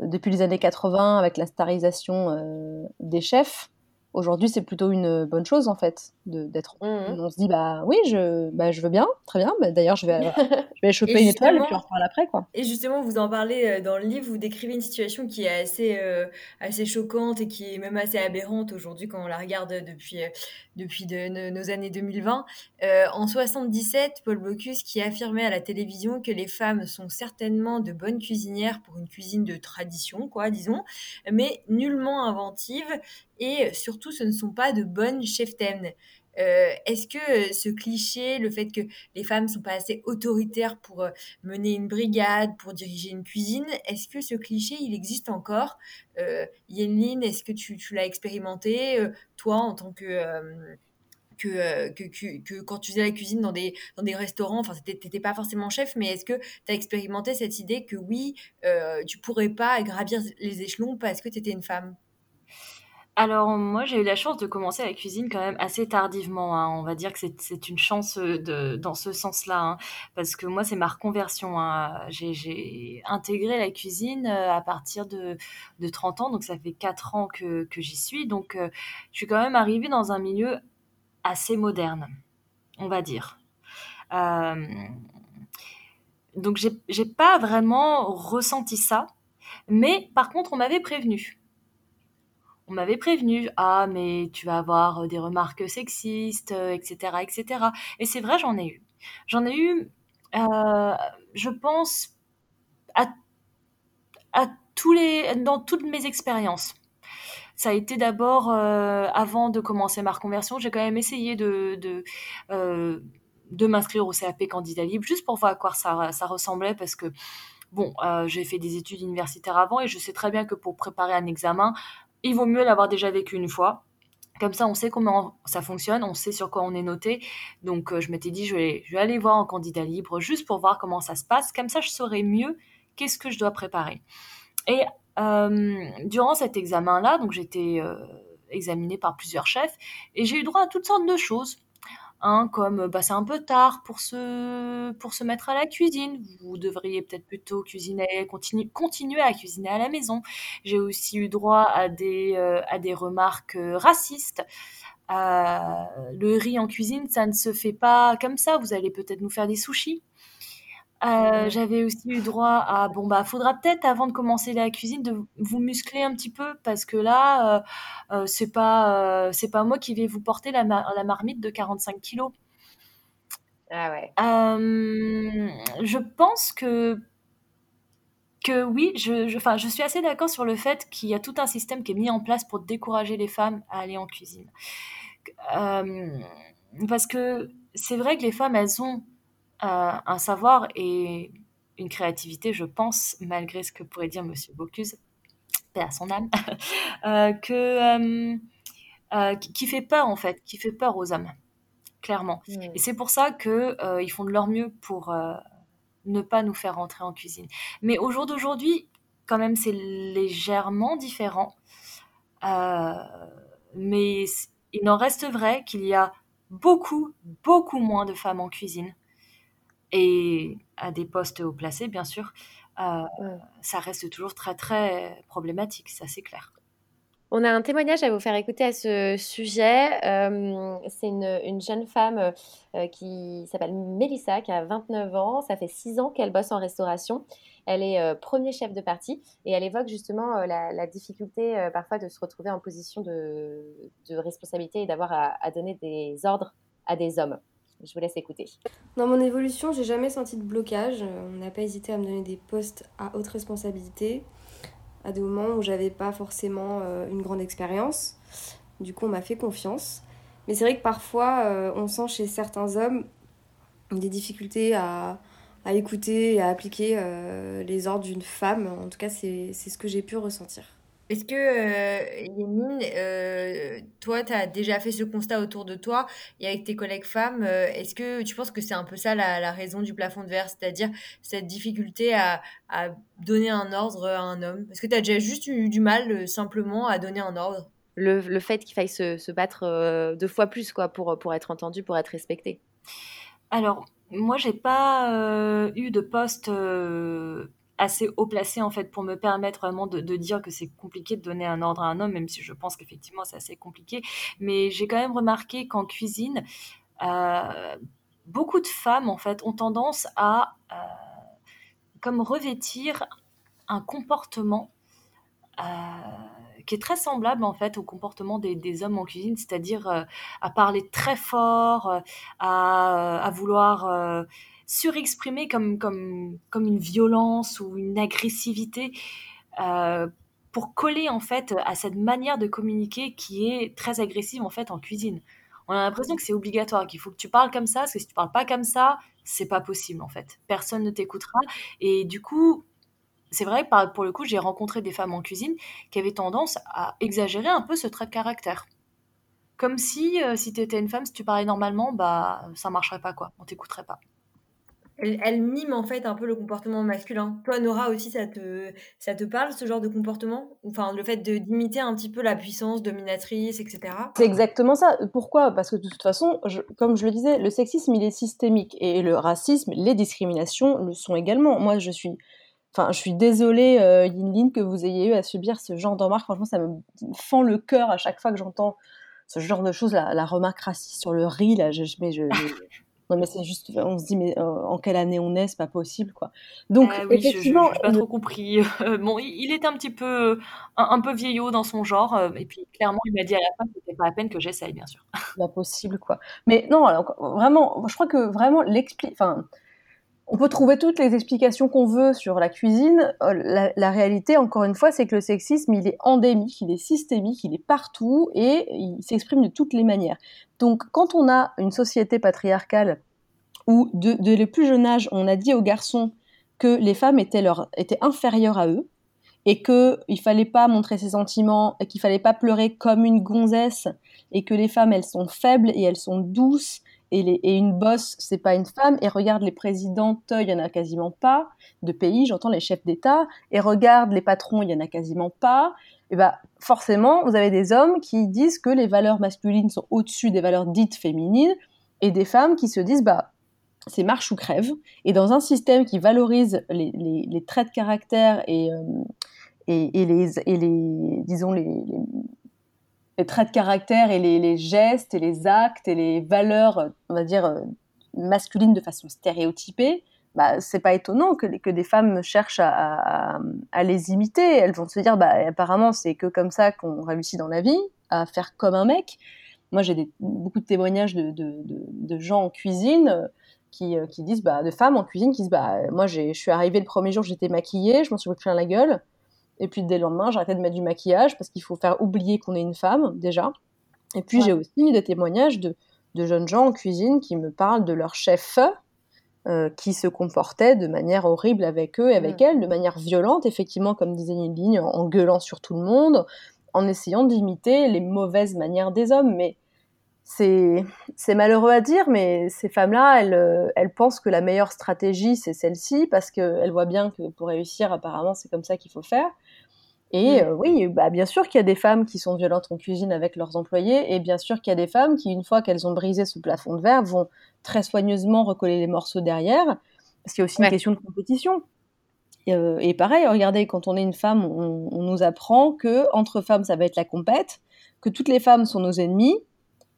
depuis les années 80, avec la starisation euh, des chefs, aujourd'hui, c'est plutôt une bonne chose en fait, d'être. Mmh On se dit bah oui, je, bah, je veux bien, très bien. Bah, D'ailleurs, je vais, je vais choper une étoile et puis on reparle après quoi. Et justement, vous en parlez euh, dans le livre, vous décrivez une situation qui est assez, euh, assez choquante et qui est même assez aberrante aujourd'hui quand on la regarde depuis, euh, depuis de, no- nos années 2020. Euh, en 77, Paul Bocuse qui affirmait à la télévision que les femmes sont certainement de bonnes cuisinières pour une cuisine de tradition, quoi, disons, mais nullement inventives et surtout ce ne sont pas de bonnes cheftaines. Euh, Est-ce que euh, ce cliché, le fait que les femmes sont pas assez autoritaires pour euh, mener une brigade, pour diriger une cuisine, est-ce que ce cliché, il existe encore? Euh, Yenline, est-ce que tu, l'as expérimenté, euh, toi, en tant que... que, quand tu faisais la cuisine dans des, dans des restaurants, enfin, t'étais pas forcément chef, mais est-ce que tu as expérimenté cette idée que oui, tu pourrais pas gravir les échelons parce que tu étais une femme? Alors, moi, j'ai eu la chance de commencer la cuisine quand même assez tardivement. hein. On va dire que c'est une chance euh, dans ce sens-là, hein, parce que moi, c'est ma reconversion. hein. J'ai intégré la cuisine euh, à partir de, de 30 ans, donc ça fait 4 ans que, j'y suis. Donc, euh, je suis quand même arrivée dans un milieu assez moderne, on va dire. Donc, j'ai j'ai pas vraiment ressenti ça, mais par contre, on m'avait prévenu on m'avait prévenu, ah mais tu vas avoir euh, des remarques sexistes, euh, etc., etc. Et c'est vrai, j'en ai eu. J'en ai eu, euh, je pense, à, tous les, dans toutes mes expériences. Ça a été d'abord, avant de commencer ma reconversion, j'ai quand même essayé de, de, de m'inscrire au CAP candidat libre, juste pour voir à quoi ça, ça ressemblait, parce que, bon, j'ai fait des études universitaires avant, et je sais très bien que pour préparer un examen, il vaut mieux l'avoir déjà vécu une fois. Comme ça, on sait comment ça fonctionne, on sait sur quoi on est noté. Donc, euh, je m'étais dit, je vais, aller voir en candidat libre juste pour voir comment ça se passe. Comme ça, je saurai mieux qu'est-ce que je dois préparer. Et euh, durant cet examen-là, donc j'étais euh, examinée par plusieurs chefs et j'ai eu droit à toutes sortes de choses. Hein, comme bah, c'est un peu tard pour se, pour se mettre à la cuisine. Vous devriez peut-être plutôt cuisiner, continue, continuer à cuisiner à la maison. J'ai aussi eu droit à des, euh, à des remarques euh, racistes. Euh, le riz en cuisine, ça ne se fait pas comme ça. Vous allez peut-être nous faire des sushis. Euh, J'avais aussi eu droit à bon bah faudra peut-être avant de commencer la cuisine de vous muscler un petit peu parce que là euh, euh, c'est pas euh, c'est pas moi qui vais vous porter la, la marmite de 45 kilos. Ah ouais. Je pense que que oui, je, je, enfin, je suis assez d'accord sur le fait qu'il y a tout un système qui est mis en place pour décourager les femmes à aller en cuisine. Parce que c'est vrai que les femmes, elles ont un savoir et une créativité, je pense, malgré ce que pourrait dire Monsieur Bocuse, paix à son âme, *laughs* euh, que, euh, euh, qui, qui fait peur en fait, qui fait peur aux hommes, clairement. Mm. Et c'est pour ça que ils font de leur mieux pour ne pas nous faire rentrer en cuisine. Mais au jour d'aujourd'hui, quand même, c'est légèrement différent. Euh, mais il n'en reste vrai qu'il y a beaucoup, beaucoup moins de femmes en cuisine. Et à des postes haut placés, bien sûr, euh, Ouais. ça reste toujours très, très problématique, ça c'est clair. On a un témoignage à vous faire écouter à ce sujet. Euh, c'est une, une jeune femme euh, qui s'appelle Mélissa, qui a 29 ans. Ça fait 6 ans qu'elle bosse en restauration. Elle est euh, premier chef de partie et elle évoque justement la, la difficulté parfois de se retrouver en position de, de responsabilité et d'avoir à, à donner des ordres à des hommes. Je vous laisse écouter. Dans mon évolution, j'ai jamais senti de blocage. Euh, On n'a pas hésité à me donner des postes à haute responsabilité, à des moments où j'avais pas forcément euh, une grande expérience. Du coup, on m'a fait confiance. Mais c'est vrai que parfois, euh, on sent chez certains hommes des difficultés à, à écouter et à appliquer les ordres d'une femme. En tout cas, c'est ce que j'ai pu ressentir. Est-ce que, euh, Yémine, euh, toi, tu as déjà fait ce constat autour de toi et avec tes collègues femmes, euh, est-ce que tu penses que c'est un peu ça la, la raison du plafond de verre, c'est-à-dire cette difficulté à, à donner un ordre à un homme? Est-ce que tu as déjà juste eu du mal euh, simplement à donner un ordre? Le, le fait qu'il faille se, se battre euh, deux fois plus quoi, pour, pour être entendu, pour être respecté. Alors, moi, j'ai pas euh, eu de poste euh, assez haut placé en fait pour me permettre vraiment de, de dire que c'est compliqué de donner un ordre à un homme, même si je pense qu'effectivement c'est assez compliqué. Mais j'ai quand même remarqué qu'en cuisine, euh, beaucoup de femmes en fait ont tendance à euh, comme revêtir un comportement euh, qui est très semblable en fait au comportement des, hommes en cuisine, c'est-à-dire à parler très fort, à vouloir surexprimer comme, comme, comme une violence ou une agressivité euh, pour coller en fait à cette manière de communiquer qui est très agressive en fait en cuisine. On a l'impression que c'est obligatoire, qu'il faut que tu parles comme ça, parce que si tu parles pas comme ça, c'est pas possible en fait. Personne ne t'écoutera. Et du coup, c'est vrai que pour le coup, j'ai rencontré des femmes en cuisine qui avaient tendance à exagérer un peu ce trait de caractère. Comme si, euh, si tu étais une femme, si tu parlais normalement, bah ça marcherait pas quoi, on t'écouterait pas. Elle, mime en fait un peu le comportement masculin. Toi, Nora aussi, ça te, ça te parle ce genre de comportement? Enfin, le fait d'imiter un petit peu la puissance dominatrice, etc. C'est exactement ça. Pourquoi? Parce que de toute façon, comme je le disais, le sexisme, il est systémique. Et le racisme, les discriminations le sont également. Moi, je suis... Enfin, je suis désolée, euh, Yin Lin, que vous ayez eu à subir ce genre de remarques. Franchement, ça me fend le cœur à chaque fois que j'entends ce genre de choses, la, remarque raciste sur le riz, là, mais je, je- non mais c'est juste, on se dit, mais euh, en quelle année on est, c'est pas possible, quoi. Donc, Ah oui, je- je- effectivement, pas trop compris. Euh, bon, il, est un petit peu, un, un peu vieillot dans son genre, euh, et puis clairement, il m'a dit à la fin que c'était pas la peine que j'essaye, bien sûr. pas possible, quoi. Mais non, alors, vraiment, je crois que vraiment, l'expli... enfin, on peut trouver toutes les explications qu'on veut sur la cuisine. Euh, La, réalité, encore une fois, c'est que le sexisme, il est endémique, il est systémique, il est partout et il s'exprime de toutes les manières. Donc, quand on a une société patriarcale où, de le plus jeune âge, on a dit aux garçons que les femmes étaient, leur, étaient inférieures à eux et qu'il ne fallait pas montrer ses sentiments, et qu'il fallait pas pleurer comme une gonzesse, et que les femmes, elles sont faibles et elles sont douces, et, une bosse, c'est pas une femme, et regarde les présidentes, il y en a quasiment pas, de pays, j'entends les chefs d'État, et regarde les patrons, il y en a quasiment pas, et ben forcément, vous avez des hommes qui disent que les valeurs masculines sont au-dessus des valeurs dites féminines, et des femmes qui se disent, bah, c'est marche ou crève, et dans un système qui valorise les, traits de caractère et, euh, et les, disons, les, les, traits de caractère et les, gestes et les actes et les valeurs, on va dire, masculines de façon stéréotypée, bah, c'est pas étonnant que, que des femmes cherchent à, les imiter. Elles vont se dire, bah, apparemment, c'est que comme ça qu'on réussit dans la vie, à faire comme un mec. Moi, j'ai beaucoup de témoignages de, de, gens en cuisine qui, qui, disent, bah, de femmes en cuisine qui disent, bah, moi, je suis arrivée le premier jour, j'étais maquillée, je m'en suis pris plein la gueule. Et puis dès le lendemain, j'arrêtais de mettre du maquillage parce qu'il faut faire oublier qu'on est une femme déjà. Et puis ouais. j'ai aussi des témoignages de, de, jeunes gens en cuisine qui me parlent de leur chef euh, qui se comportait de manière horrible avec eux et avec mmh. elles, de manière violente, effectivement, comme disait Niline, en, en gueulant sur tout le monde, en essayant d'imiter les mauvaises manières des hommes. Mais c'est malheureux à dire, mais ces femmes-là, elles, elles pensent que la meilleure stratégie, c'est celle-ci, parce qu'elles voient bien que pour réussir, apparemment, c'est comme ça qu'il faut faire. Et mmh. euh, oui, bah, bien sûr qu'il y a des femmes qui sont violentes en cuisine avec leurs employés, et bien sûr qu'il y a des femmes qui, une fois qu'elles ont brisé ce plafond de verre, vont très soigneusement recoller les morceaux derrière, parce qu'il y a aussi ouais. une question de compétition. Et, euh, et, pareil, regardez, quand on est une femme, on, on nous apprend que entre femmes, ça va être la compète, que toutes les femmes sont nos ennemis,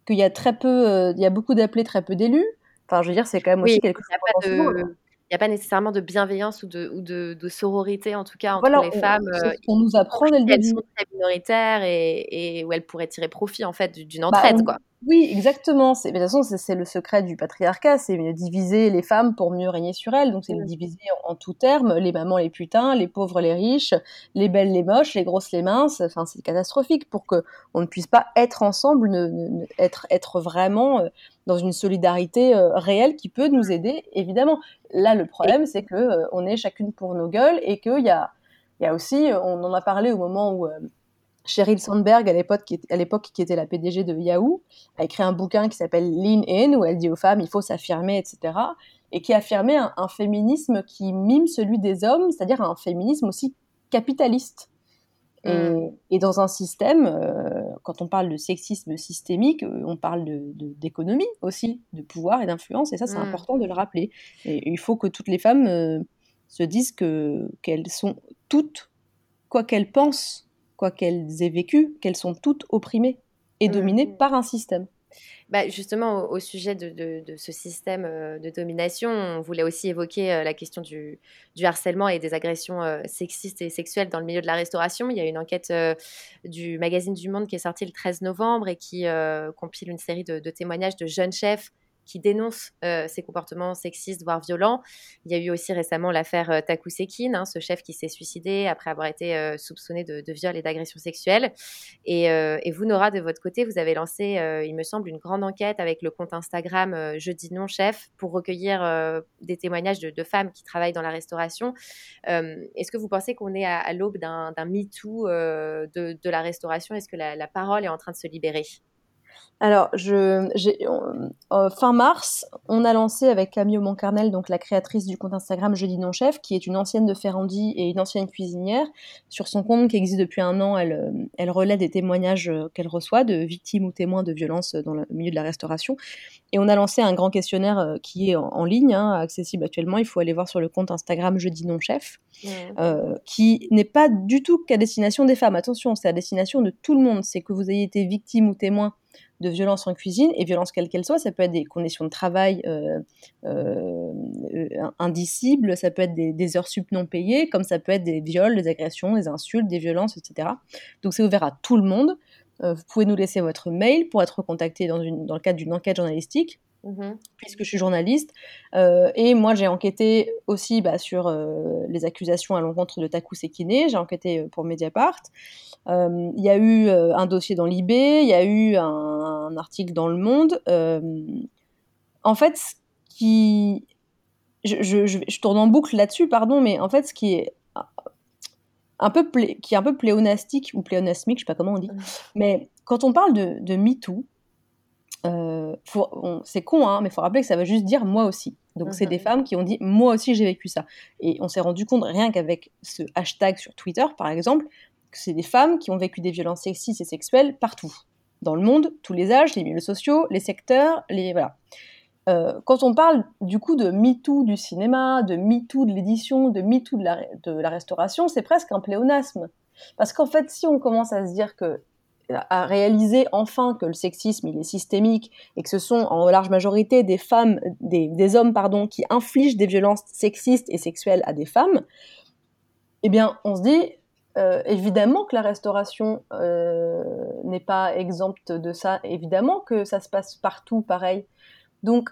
qu'il y a très peu, euh, il y a beaucoup d'appelés, très peu d'élus. Enfin, je veux dire, c'est quand même oui, aussi quelque chose. Il n'y a pas nécessairement de bienveillance ou de, ou de, de sororité, en tout cas, entre voilà, les on, femmes. Euh, on nous apprend dès le début. Elles sont très minoritaires et, et, où elles pourraient tirer profit, en fait, d'une entraide, bah, on, quoi. Oui, exactement. De toute façon, c'est le secret du patriarcat, c'est diviser les femmes pour mieux régner sur elles. Donc, c'est mmh. diviser en, en tout terme les mamans, les putains, les pauvres, les riches, les belles, les moches, les grosses, les minces. Enfin, c'est catastrophique pour que on ne puisse pas être ensemble, ne, ne, être, être vraiment euh, dans une solidarité euh, réelle qui peut nous aider, évidemment. Là, le problème, c'est que euh, on est chacune pour nos gueules et qu'il y a, il y a aussi, on en a parlé au moment où Sheryl Sandberg, à l'époque, qui, était la PDG de Yahoo, a écrit un bouquin qui s'appelle Lean In, où elle dit aux femmes, il faut s'affirmer, etc. Et qui affirmait un, un, féminisme qui mime celui des hommes, c'est-à-dire un féminisme aussi capitaliste. Et, mm. et dans un système, euh, quand on parle de sexisme systémique, euh, on parle d'économie de, de, aussi, de pouvoir et d'influence, et ça, c'est mm. important de le rappeler. Et il faut que toutes les femmes euh, se disent que qu'elles sont toutes, quoi qu'elles pensent, quoi qu'elles aient vécu, qu'elles sont toutes opprimées et dominées par un système. Bah, justement, au, au sujet de, de- de ce système euh, de domination, on voulait aussi évoquer euh, la question du, du harcèlement et des agressions euh, sexistes et sexuelles dans le milieu de la restauration. Il y a une enquête du magazine du Monde qui est sortie le 13 novembre et qui euh, compile une série de, de témoignages de jeunes chefs qui dénoncent euh, ces comportements sexistes, voire violents. Il y a eu aussi récemment l'affaire euh, Taku Sekin, hein, ce chef qui s'est suicidé après avoir été euh, soupçonné de, viol et d'agression sexuelle. Et, vous, Nora, de votre côté, vous avez lancé, il me semble, une grande enquête avec le compte Instagram Je dis non, chef, pour recueillir des témoignages de, femmes qui travaillent dans la restauration. Est-ce que vous pensez qu'on est à, l'aube d'un MeToo de, de la restauration? Est-ce que la parole est en train de se libérer? Alors, je, euh, fin mars, on a lancé avec Camille Moncarnel, donc la créatrice du compte Instagram Jeudi Non Chef, qui est une ancienne de Ferrandi et une ancienne cuisinière. Sur son compte qui existe depuis un an, elle, euh, elle relaie des témoignages euh, qu'elle reçoit de victimes ou témoins de violences dans le milieu de la restauration. Et on a lancé un grand questionnaire qui est en, en ligne, hein, accessible actuellement. Il faut aller voir sur le compte Instagram Jeudi Non Chef euh, qui n'est pas du tout qu'à destination des femmes. Attention, c'est à destination de tout le monde. C'est que vous ayez été victime ou témoin de violences en cuisine, et violences quelles qu'elles soient, ça peut être des conditions de travail euh, euh, euh, indicibles, ça peut être des, heures sup non payées, comme ça peut être des viols, des agressions, des insultes, des violences, etc. Donc c'est ouvert à tout le monde. Vous pouvez nous laisser votre mail pour être contacté dans, une, dans le cadre d'une enquête journalistique Mhm. puisque je suis journaliste. Euh, et moi, j'ai enquêté aussi bah, sur euh, les accusations à l'encontre de Taku Sekine. J'ai enquêté euh, pour Mediapart. Euh, Il y a eu un dossier dans l'IB, il y a eu un, un article dans Le Monde. En fait, ce qui... Je, je- je- je tourne en boucle là-dessus, pardon, mais en fait, ce qui est un peu, plé- qui est un peu pléonastique ou pléonasmique, je sais pas comment on dit, mais quand on parle de, de MeToo, euh, c'est con, hein, mais il faut rappeler que ça veut juste dire moi aussi. Donc, c'est des femmes qui ont dit moi aussi j'ai vécu ça. Et on s'est rendu compte, rien qu'avec ce hashtag sur Twitter, par exemple, que c'est des femmes qui ont vécu des violences sexistes et sexuelles partout. Dans le monde, tous les âges, les milieux sociaux, les secteurs, les. Voilà. Euh, quand on parle du coup de MeToo du cinéma, de MeToo de l'édition, de MeToo de la, de la restauration, c'est presque un pléonasme. Parce qu'en fait, si on commence à se dire que à réaliser enfin que le sexisme il est systémique et que ce sont en large majorité des femmes, des, hommes pardon, qui infligent des violences sexistes et sexuelles à des femmes, eh bien on se dit euh, évidemment que la restauration euh, n'est pas exempte de ça, évidemment que ça se passe partout pareil. Donc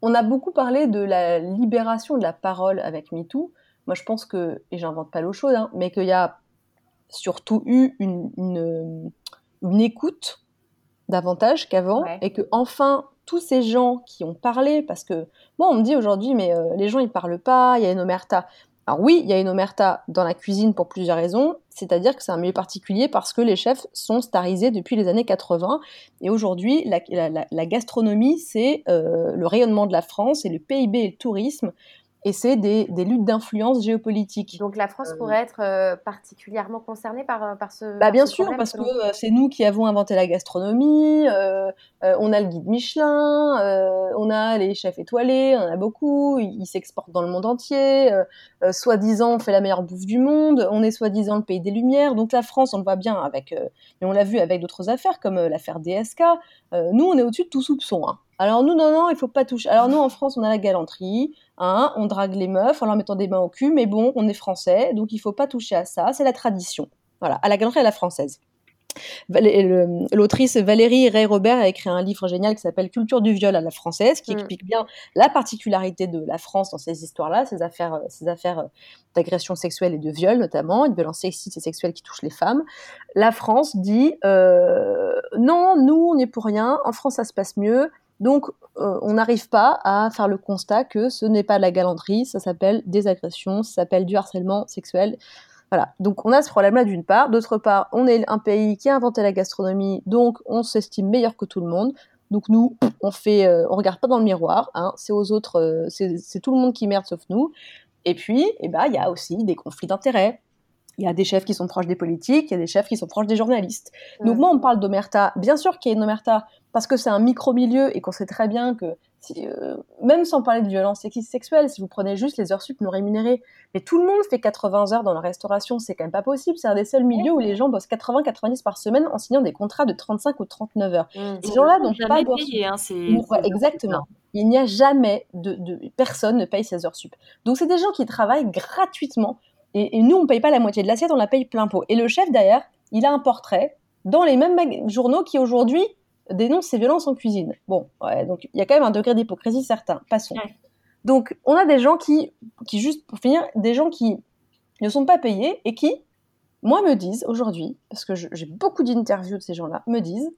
on a beaucoup parlé de la libération de la parole avec MeToo. Moi je pense que, et j'invente pas l'eau chaude, hein, mais qu'il y a surtout eu une, une, une écoute davantage qu'avant Ouais. et que enfin tous ces gens qui ont parlé parce que moi on me dit aujourd'hui mais euh, les gens ils parlent pas il y a une omerta alors oui il y a une omerta dans la cuisine pour plusieurs raisons c'est-à-dire que c'est un milieu particulier parce que les chefs sont starisés depuis les années 80 et aujourd'hui la, la- la- la gastronomie c'est euh, le rayonnement de la France et le PIB et le tourisme et c'est des, des luttes d'influence géopolitique Donc la France pourrait être euh, particulièrement concernée par, euh, par ce. bah par bien ce sûr, problème, parce que selon euh, c'est nous qui avons inventé la gastronomie, euh, euh, on a le guide Michelin, euh, on a les chefs étoilés, on en a beaucoup, ils ils s'exportent dans le monde entier, euh, euh, soi-disant on fait la meilleure bouffe du monde, on est soi-disant le pays des lumières, donc la France on le voit bien avec, euh, et on l'a vu avec d'autres affaires comme euh, l'affaire DSK, euh, nous on est au-dessus de tout soupçon. Hein. Alors nous non non, il faut pas toucher. Alors nous en France on a la galanterie, hein, on drague les meufs en leur mettant des mains au cul, mais bon on est français, donc il faut pas toucher à ça, c'est la tradition. Voilà, à la galanterie à la française. L'autrice Valérie Ray-Robert a écrit un livre génial qui s'appelle Culture du viol à la française, qui Mm. explique bien la particularité de la France dans ces histoires-là, ces affaires, euh, ces affaires euh, d'agression sexuelle et de viol notamment, et de violences sexistes et sexuelles qui touchent les femmes. La France dit euh, non, nous on n'est pour rien, en France ça se passe mieux, donc euh, on n'arrive pas à faire le constat que ce n'est pas de la galanterie, ça s'appelle des agressions, ça s'appelle du harcèlement sexuel. Voilà, donc on a ce problème-là d'une part. D'autre part, on est un pays qui a inventé la gastronomie, donc on s'estime meilleur que tout le monde. Donc nous, on fait, euh, on regarde pas dans le miroir. Hein, c'est aux autres, euh, c'est tout le monde qui merde sauf nous. Et puis, eh ben, il y a aussi des conflits d'intérêts. Il y a des chefs qui sont proches des politiques, il y a des chefs qui sont proches des journalistes. Donc moi, on parle d'omerta. Bien sûr qu'il y a une omerta parce que c'est un micro-milieu et qu'on sait très bien que si, euh, même sans parler de violence sexuelle, si vous prenez juste les heures sup non rémunérées, mais tout le monde fait 80 heures dans la restauration, c'est quand même pas possible. C'est un des seuls milieux où les gens bossent 80-90 par semaine en signant des contrats de 35 ou 39 heures. Mmh. Ces gens-là n'ont pas payé, hein, ouais, exactement. Il n'y a jamais de, de- personne ne paye ses heures sup. Donc c'est des gens qui travaillent gratuitement et, et nous on paye pas la moitié de l'assiette, on la paye plein pot. Et le chef d'ailleurs, il a un portrait dans les mêmes journaux qui aujourd'hui dénoncent ces violences en cuisine. Bon, ouais, donc il y a quand même un degré d'hypocrisie certain. Passons. Donc on a des gens qui, qui juste pour finir, des gens qui ne sont pas payés et qui, moi, me disent aujourd'hui, parce que j'ai beaucoup d'interviews de ces gens-là, me disent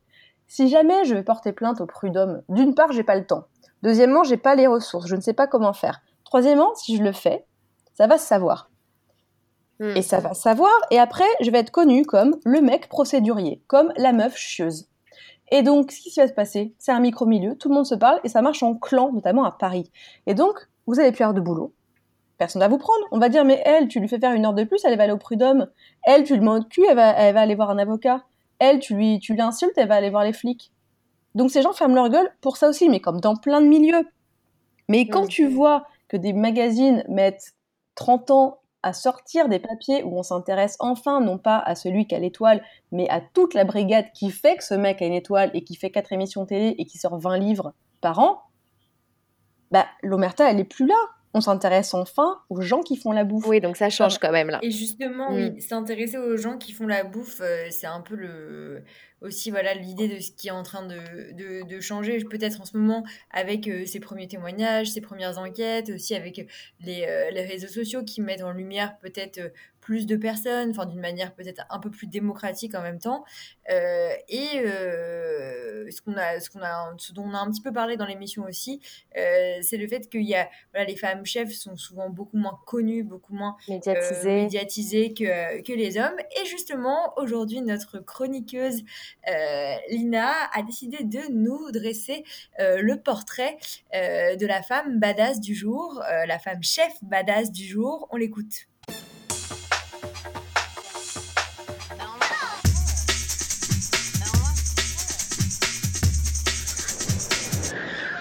si jamais je vais porter plainte au prud'homme, d'une part, j'ai pas le temps. Deuxièmement, j'ai pas les ressources, je ne sais pas comment faire. Troisièmement, si je le fais, ça va se savoir. Et ça va savoir, et après, je vais être connu comme le mec procédurier, comme la meuf chieuse. Et donc, ce qui va se passer, c'est un micro-milieu, tout le monde se parle, et ça marche en clan, notamment à Paris. Et donc, vous allez plus avoir de boulot. Personne va vous prendre. On va dire, mais elle, tu lui fais faire une heure de plus, elle va aller au prud'homme. Elle, tu le mets au cul, elle va, elle va aller voir un avocat. Elle, tu lui, tu l'insultes, elle va aller voir les flics. Donc ces gens ferment leur gueule pour ça aussi, mais comme dans plein de milieux. Mais quand tu vois que des magazines mettent 30 ans à sortir des papiers où on s'intéresse enfin non pas à celui qui a l'étoile, mais à toute la brigade qui fait que ce mec a une étoile et qui fait quatre émissions télé et qui sort 20 livres par an, bah l'omerta elle est plus là. On s'intéresse enfin aux gens qui font la bouffe. Oui, donc ça change quand même là. Et justement, Mm. oui, s'intéresser aux gens qui font la bouffe, euh, c'est un peu le aussi voilà l'idée de ce qui est en train de, de, de changer peut-être en ce moment avec euh, ces premiers témoignages, ces premières enquêtes, aussi avec les, euh, les réseaux sociaux qui mettent en lumière peut-être euh, plus de personnes, enfin d'une manière peut-être un peu plus démocratique en même temps. Euh, et euh, ce qu'on a, ce qu'on a, ce dont on a un petit peu parlé dans l'émission aussi, euh, c'est le fait qu'il y a voilà les femmes chefs sont souvent beaucoup moins connues, beaucoup moins euh, Médiatisées. médiatisées que, que les hommes. Et justement, aujourd'hui, notre chroniqueuse euh, Lina a décidé de nous dresser euh, le portrait euh, de la femme badass du jour, euh, la femme chef badass du jour. On l'écoute.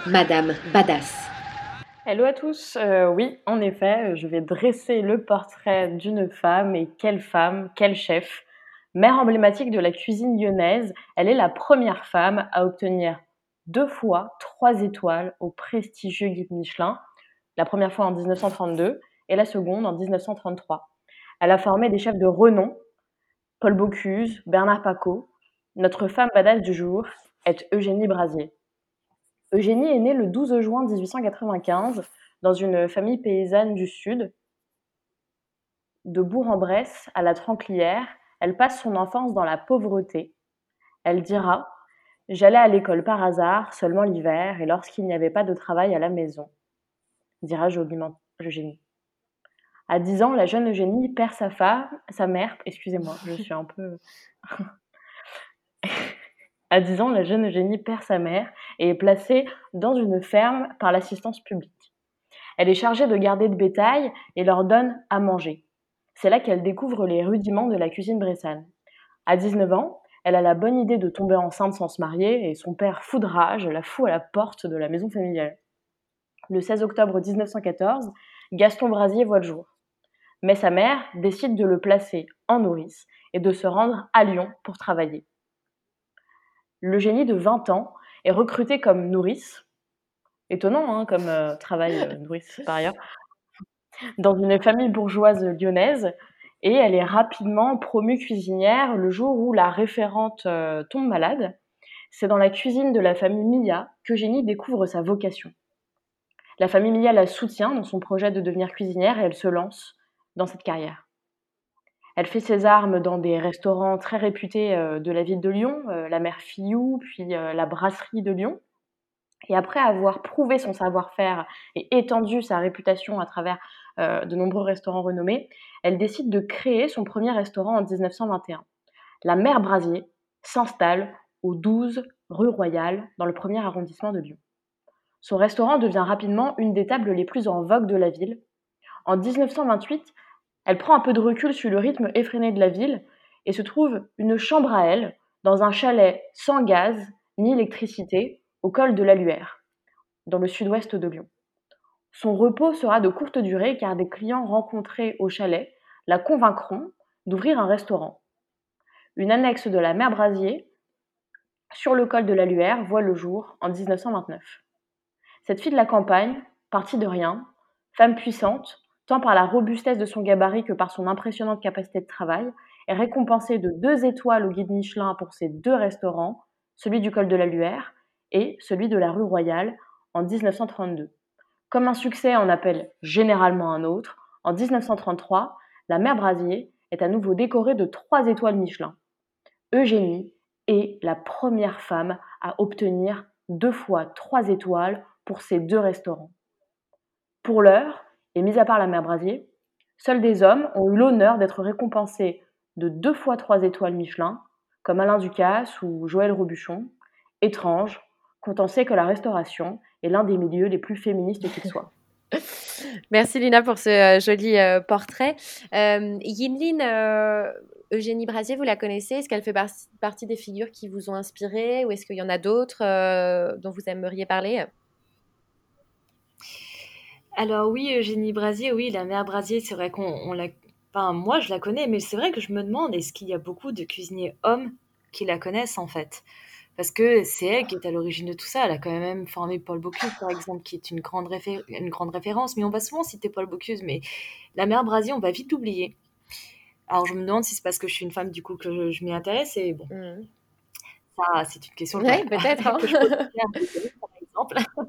Madame Badass. Hello à tous. Euh, oui, en effet, je vais dresser le portrait d'une femme et quelle femme, quel chef. Mère emblématique de la cuisine lyonnaise, elle est la première femme à obtenir deux fois trois étoiles au prestigieux guide Michelin. La première fois en 1932 et la seconde en 1933. Elle a formé des chefs de renom, Paul Bocuse, Bernard Paco. Notre femme badass du jour est Eugénie Brasier. Eugénie est née le 12 juin 1895 dans une famille paysanne du Sud. De Bourg-en-Bresse à la Tranclière, elle passe son enfance dans la pauvreté. Elle dira J'allais à l'école par hasard, seulement l'hiver, et lorsqu'il n'y avait pas de travail à la maison. Dira Eugénie. À 10 ans, la jeune Eugénie perd sa femme, sa mère, excusez-moi, je suis un peu. *laughs* À 10 ans, la jeune Eugénie perd sa mère et est placée dans une ferme par l'assistance publique. Elle est chargée de garder le bétail et leur donne à manger. C'est là qu'elle découvre les rudiments de la cuisine bressane. À 19 ans, elle a la bonne idée de tomber enceinte sans se marier et son père fou de rage la fout à la porte de la maison familiale. Le 16 octobre 1914, Gaston Brasier voit le jour. Mais sa mère décide de le placer en nourrice et de se rendre à Lyon pour travailler. Le génie de 20 ans est recruté comme nourrice. Étonnant hein, comme euh, travail euh, nourrice par ailleurs. Dans une famille bourgeoise lyonnaise. Et elle est rapidement promue cuisinière le jour où la référente euh, tombe malade. C'est dans la cuisine de la famille Milla qu'Eugénie découvre sa vocation. La famille Milla la soutient dans son projet de devenir cuisinière et elle se lance dans cette carrière. Elle fait ses armes dans des restaurants très réputés euh, de la ville de Lyon, euh, la mère Fillou, puis la brasserie de Lyon. Et après avoir prouvé son savoir-faire et étendu sa réputation à travers euh, de nombreux restaurants renommés, elle décide de créer son premier restaurant en 1921. La mère Brasier s'installe au 12 rue Royale, dans le premier arrondissement de Lyon. Son restaurant devient rapidement une des tables les plus en vogue de la ville. En 1928, elle prend un peu de recul sur le rythme effréné de la ville et se trouve une chambre à elle dans un chalet sans gaz ni électricité au col de l'Aluère. dans le sud-ouest de Lyon. Son repos sera de courte durée car des clients rencontrés au chalet la convaincront d'ouvrir un restaurant. Une annexe de la mer Brasier sur le col de la Luère voit le jour en 1929. Cette fille de la campagne, partie de rien, femme puissante, tant par la robustesse de son gabarit que par son impressionnante capacité de travail, est récompensée de deux étoiles au guide Michelin pour ses deux restaurants, celui du col de la Luère et celui de la rue Royale en 1932. Comme un succès en appelle généralement un autre, en 1933, la mère Brasier est à nouveau décorée de trois étoiles Michelin. Eugénie est la première femme à obtenir deux fois trois étoiles pour ces deux restaurants. Pour l'heure, et mis à part la mère Brasier, seuls des hommes ont eu l'honneur d'être récompensés de deux fois trois étoiles Michelin, comme Alain Ducasse ou Joël Robuchon. Étrange, quand on sait que la restauration est l'un des milieux les plus féministes qu'il soit. *laughs* Merci Lina pour ce euh, joli euh, portrait. Euh, Yinlin, Eugénie Brasier, vous la connaissez? Est-ce qu'elle fait partie des figures qui vous ont inspiré ou est-ce qu'il y en a d'autres dont vous aimeriez parler? Alors oui, Eugénie Brasier, oui, la mère Brasier, c'est vrai qu'on la... Enfin, moi, je la connais, mais c'est vrai que je me demande, est-ce qu'il y a beaucoup de cuisiniers hommes qui la connaissent en fait? Parce que c'est elle qui est à l'origine de tout ça. Elle a quand même formé Paul Bocuse, par exemple, qui est une grande, une grande référence. Mais on va souvent citer Paul Bocuse, mais la mère Brasier, on va vite l'oublier. Alors je me demande si c'est parce que je suis une femme du coup que je, m'y intéresse et bon, mmh. ça c'est une question. Oui, peut-être. *laughs* Hein. exemple. *laughs*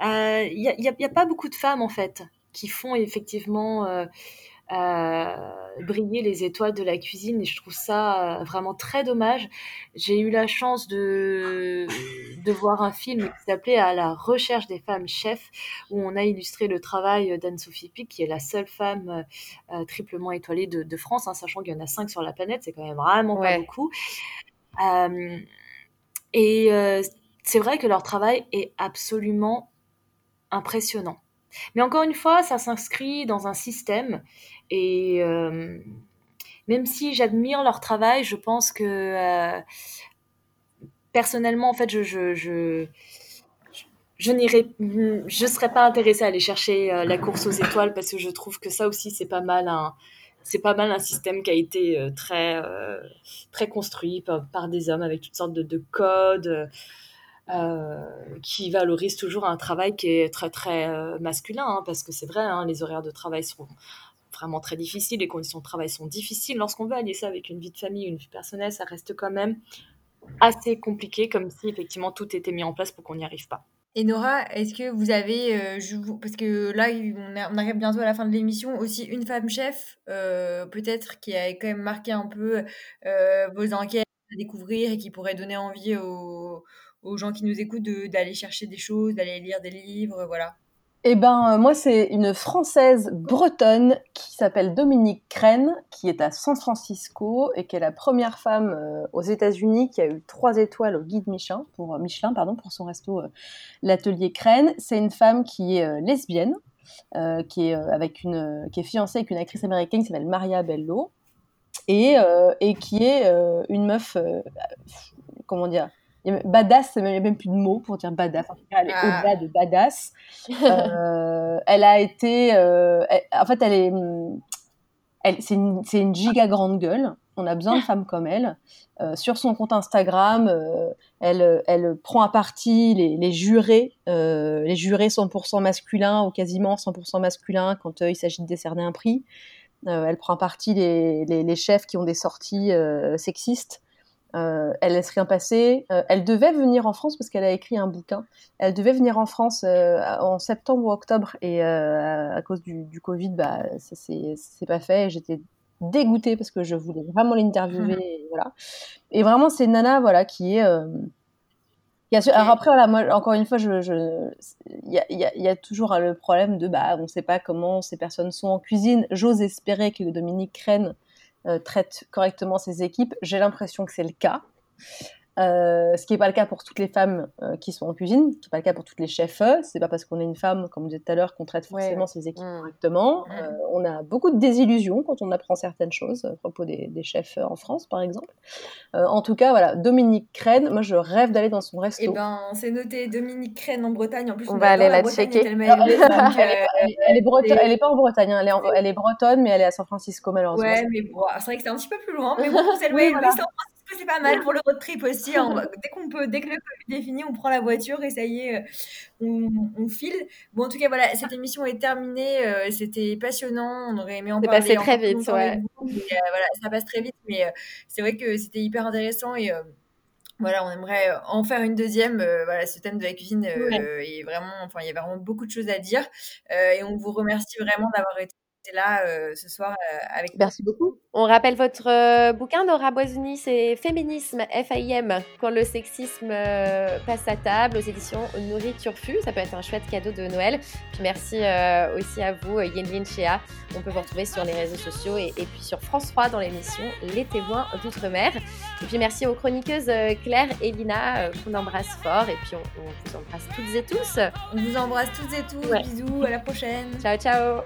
Il euh, n'y a, pas beaucoup de femmes en fait qui font effectivement euh, briller les étoiles de la cuisine et je trouve ça euh, vraiment très dommage. J'ai eu la chance de, de voir un film qui s'appelait À la recherche des femmes chefs où on a illustré le travail d'Anne-Sophie Pic qui est la seule femme euh, triplement étoilée de, France, hein, sachant qu'il y en a cinq sur la planète, c'est quand même vraiment pas beaucoup. Euh, et c'est vrai que leur travail est absolument impressionnant. Mais encore une fois, ça s'inscrit dans un système et euh, même si j'admire leur travail, je pense que euh, personnellement, en fait, je, je, je, n'irai, je serais pas intéressée à aller chercher euh, la course aux étoiles parce que je trouve que ça aussi c'est pas mal un, c'est pas mal un système qui a été très, très construit par, des hommes avec toutes sortes de, codes. Qui valorisent toujours un travail qui est très très masculin, hein, parce que c'est vrai, hein, les horaires de travail sont vraiment très difficile, les conditions de travail sont difficiles. Lorsqu'on veut allier ça avec une vie de famille, une vie personnelle, ça reste quand même assez compliqué, comme si effectivement tout était mis en place pour qu'on n'y arrive pas. Et Nora, est-ce que vous avez, euh, parce que là on, arrive bientôt à la fin de l'émission, aussi une femme chef, euh, peut-être qui a quand même marqué un peu euh, vos enquêtes à découvrir et qui pourrait donner envie aux, aux gens qui nous écoutent d'aller chercher des choses, d'aller lire des livres, voilà. Eh ben, euh, moi, c'est une Française bretonne qui s'appelle Dominique Crène, qui est à San Francisco et qui est la première femme euh, aux États-Unis qui a eu trois étoiles au guide Michelin pour, euh, Michelin, pardon, pour son resto l'atelier Crène. C'est une femme qui est lesbienne, qui est avec une, qui est fiancée avec une actrice américaine qui s'appelle Maria Bello et, et qui est une meuf, comment dire, badass, il n'y a même plus de mots pour dire badass. En tout cas, elle est ah. au-delà de badass. Euh, elle a été, euh, en fait, elle est, elle, c'est une, une, giga grande gueule. On a besoin de femmes comme elle. Euh, sur son compte Instagram, elle, elle prend à partie les, les jurés, les jurés 100% masculins ou quasiment 100% masculins quand il s'agit de décerner un prix. elle prend à partie les, les, les, chefs qui ont des sorties sexistes. Euh, elle laisse rien passer. Euh, elle devait venir en France parce qu'elle a écrit un bouquin. Elle devait venir en France euh, en septembre ou octobre et à cause du, Covid, bah, ça c'est pas fait. J'étais dégoûtée parce que je voulais vraiment l'interviewer. Et, voilà. et vraiment, c'est Nana voilà, qui est. Alors après, voilà, moi, encore une fois, il je, y, a, y, a, toujours le problème de bah, on ne sait pas comment ces personnes sont en cuisine. J'ose espérer que Dominique Crène traite correctement ses équipes. J'ai l'impression que c'est le cas. Euh, ce qui n'est pas le cas pour toutes les femmes euh, qui sont en cuisine, ce qui n'est pas le cas pour toutes les chefs. C'est pas parce qu'on est une femme, comme vous disiez tout à l'heure, qu'on traite forcément ses équipes Mm. correctement. Euh, on a beaucoup de désillusions quand on apprend certaines choses à propos des, des chefs en France, par exemple. Euh, en tout cas, voilà, Dominique Crène, moi je rêve d'aller dans son resto. Eh ben, c'est noté Dominique Crène en Bretagne. En plus, On on, va aller la Bretagne, checker. elle m'a élevée, *laughs* donc, elle, est, euh, bretonne- elle pas en Bretagne, hein, elle, est en- elle est bretonne, mais elle est à San Francisco malheureusement. Ouais, mais bon, c'est vrai que c'est un petit peu plus loin. Mais bon, *laughs* c'est oui, voilà. San Francisco, c'est pas mal pour le road trip aussi. hein. *laughs* Dès qu'on peut, dès que le Covid est fini, on prend la voiture et ça y est, euh, on, on file. Bon, en tout cas, voilà, cette émission est terminée. euh, C'était passionnant. On aurait aimé en parler passé très vite, ouais. vous, euh, voilà, ça passe très vite, mais euh, c'est vrai que c'était hyper intéressant et. voilà, on aimerait en faire une deuxième. euh, voilà, ce thème de la cuisine euh, est vraiment, enfin, il y a vraiment beaucoup de choses à dire. Euh, et on vous remercie vraiment d'avoir été là euh, ce soir euh, avec. Merci beaucoup. On rappelle votre euh, bouquin, Nora Boisoni, c'est Féminisme, F-A-I-M, quand le sexisme euh, passe à table aux éditions Nourriture Fu. Ça peut être un chouette cadeau de Noël. Puis merci euh, aussi à vous, euh, Yenlin Chea. On peut vous retrouver sur les réseaux sociaux et, et puis sur France 3 dans l'émission Les témoins d'outre-mer. Et puis merci aux chroniqueuses Claire et Lina euh, qu'on embrasse fort. Et puis on, on vous embrasse toutes et tous. On vous embrasse toutes et tous. Ouais. Bisous, à la prochaine. Ciao, ciao.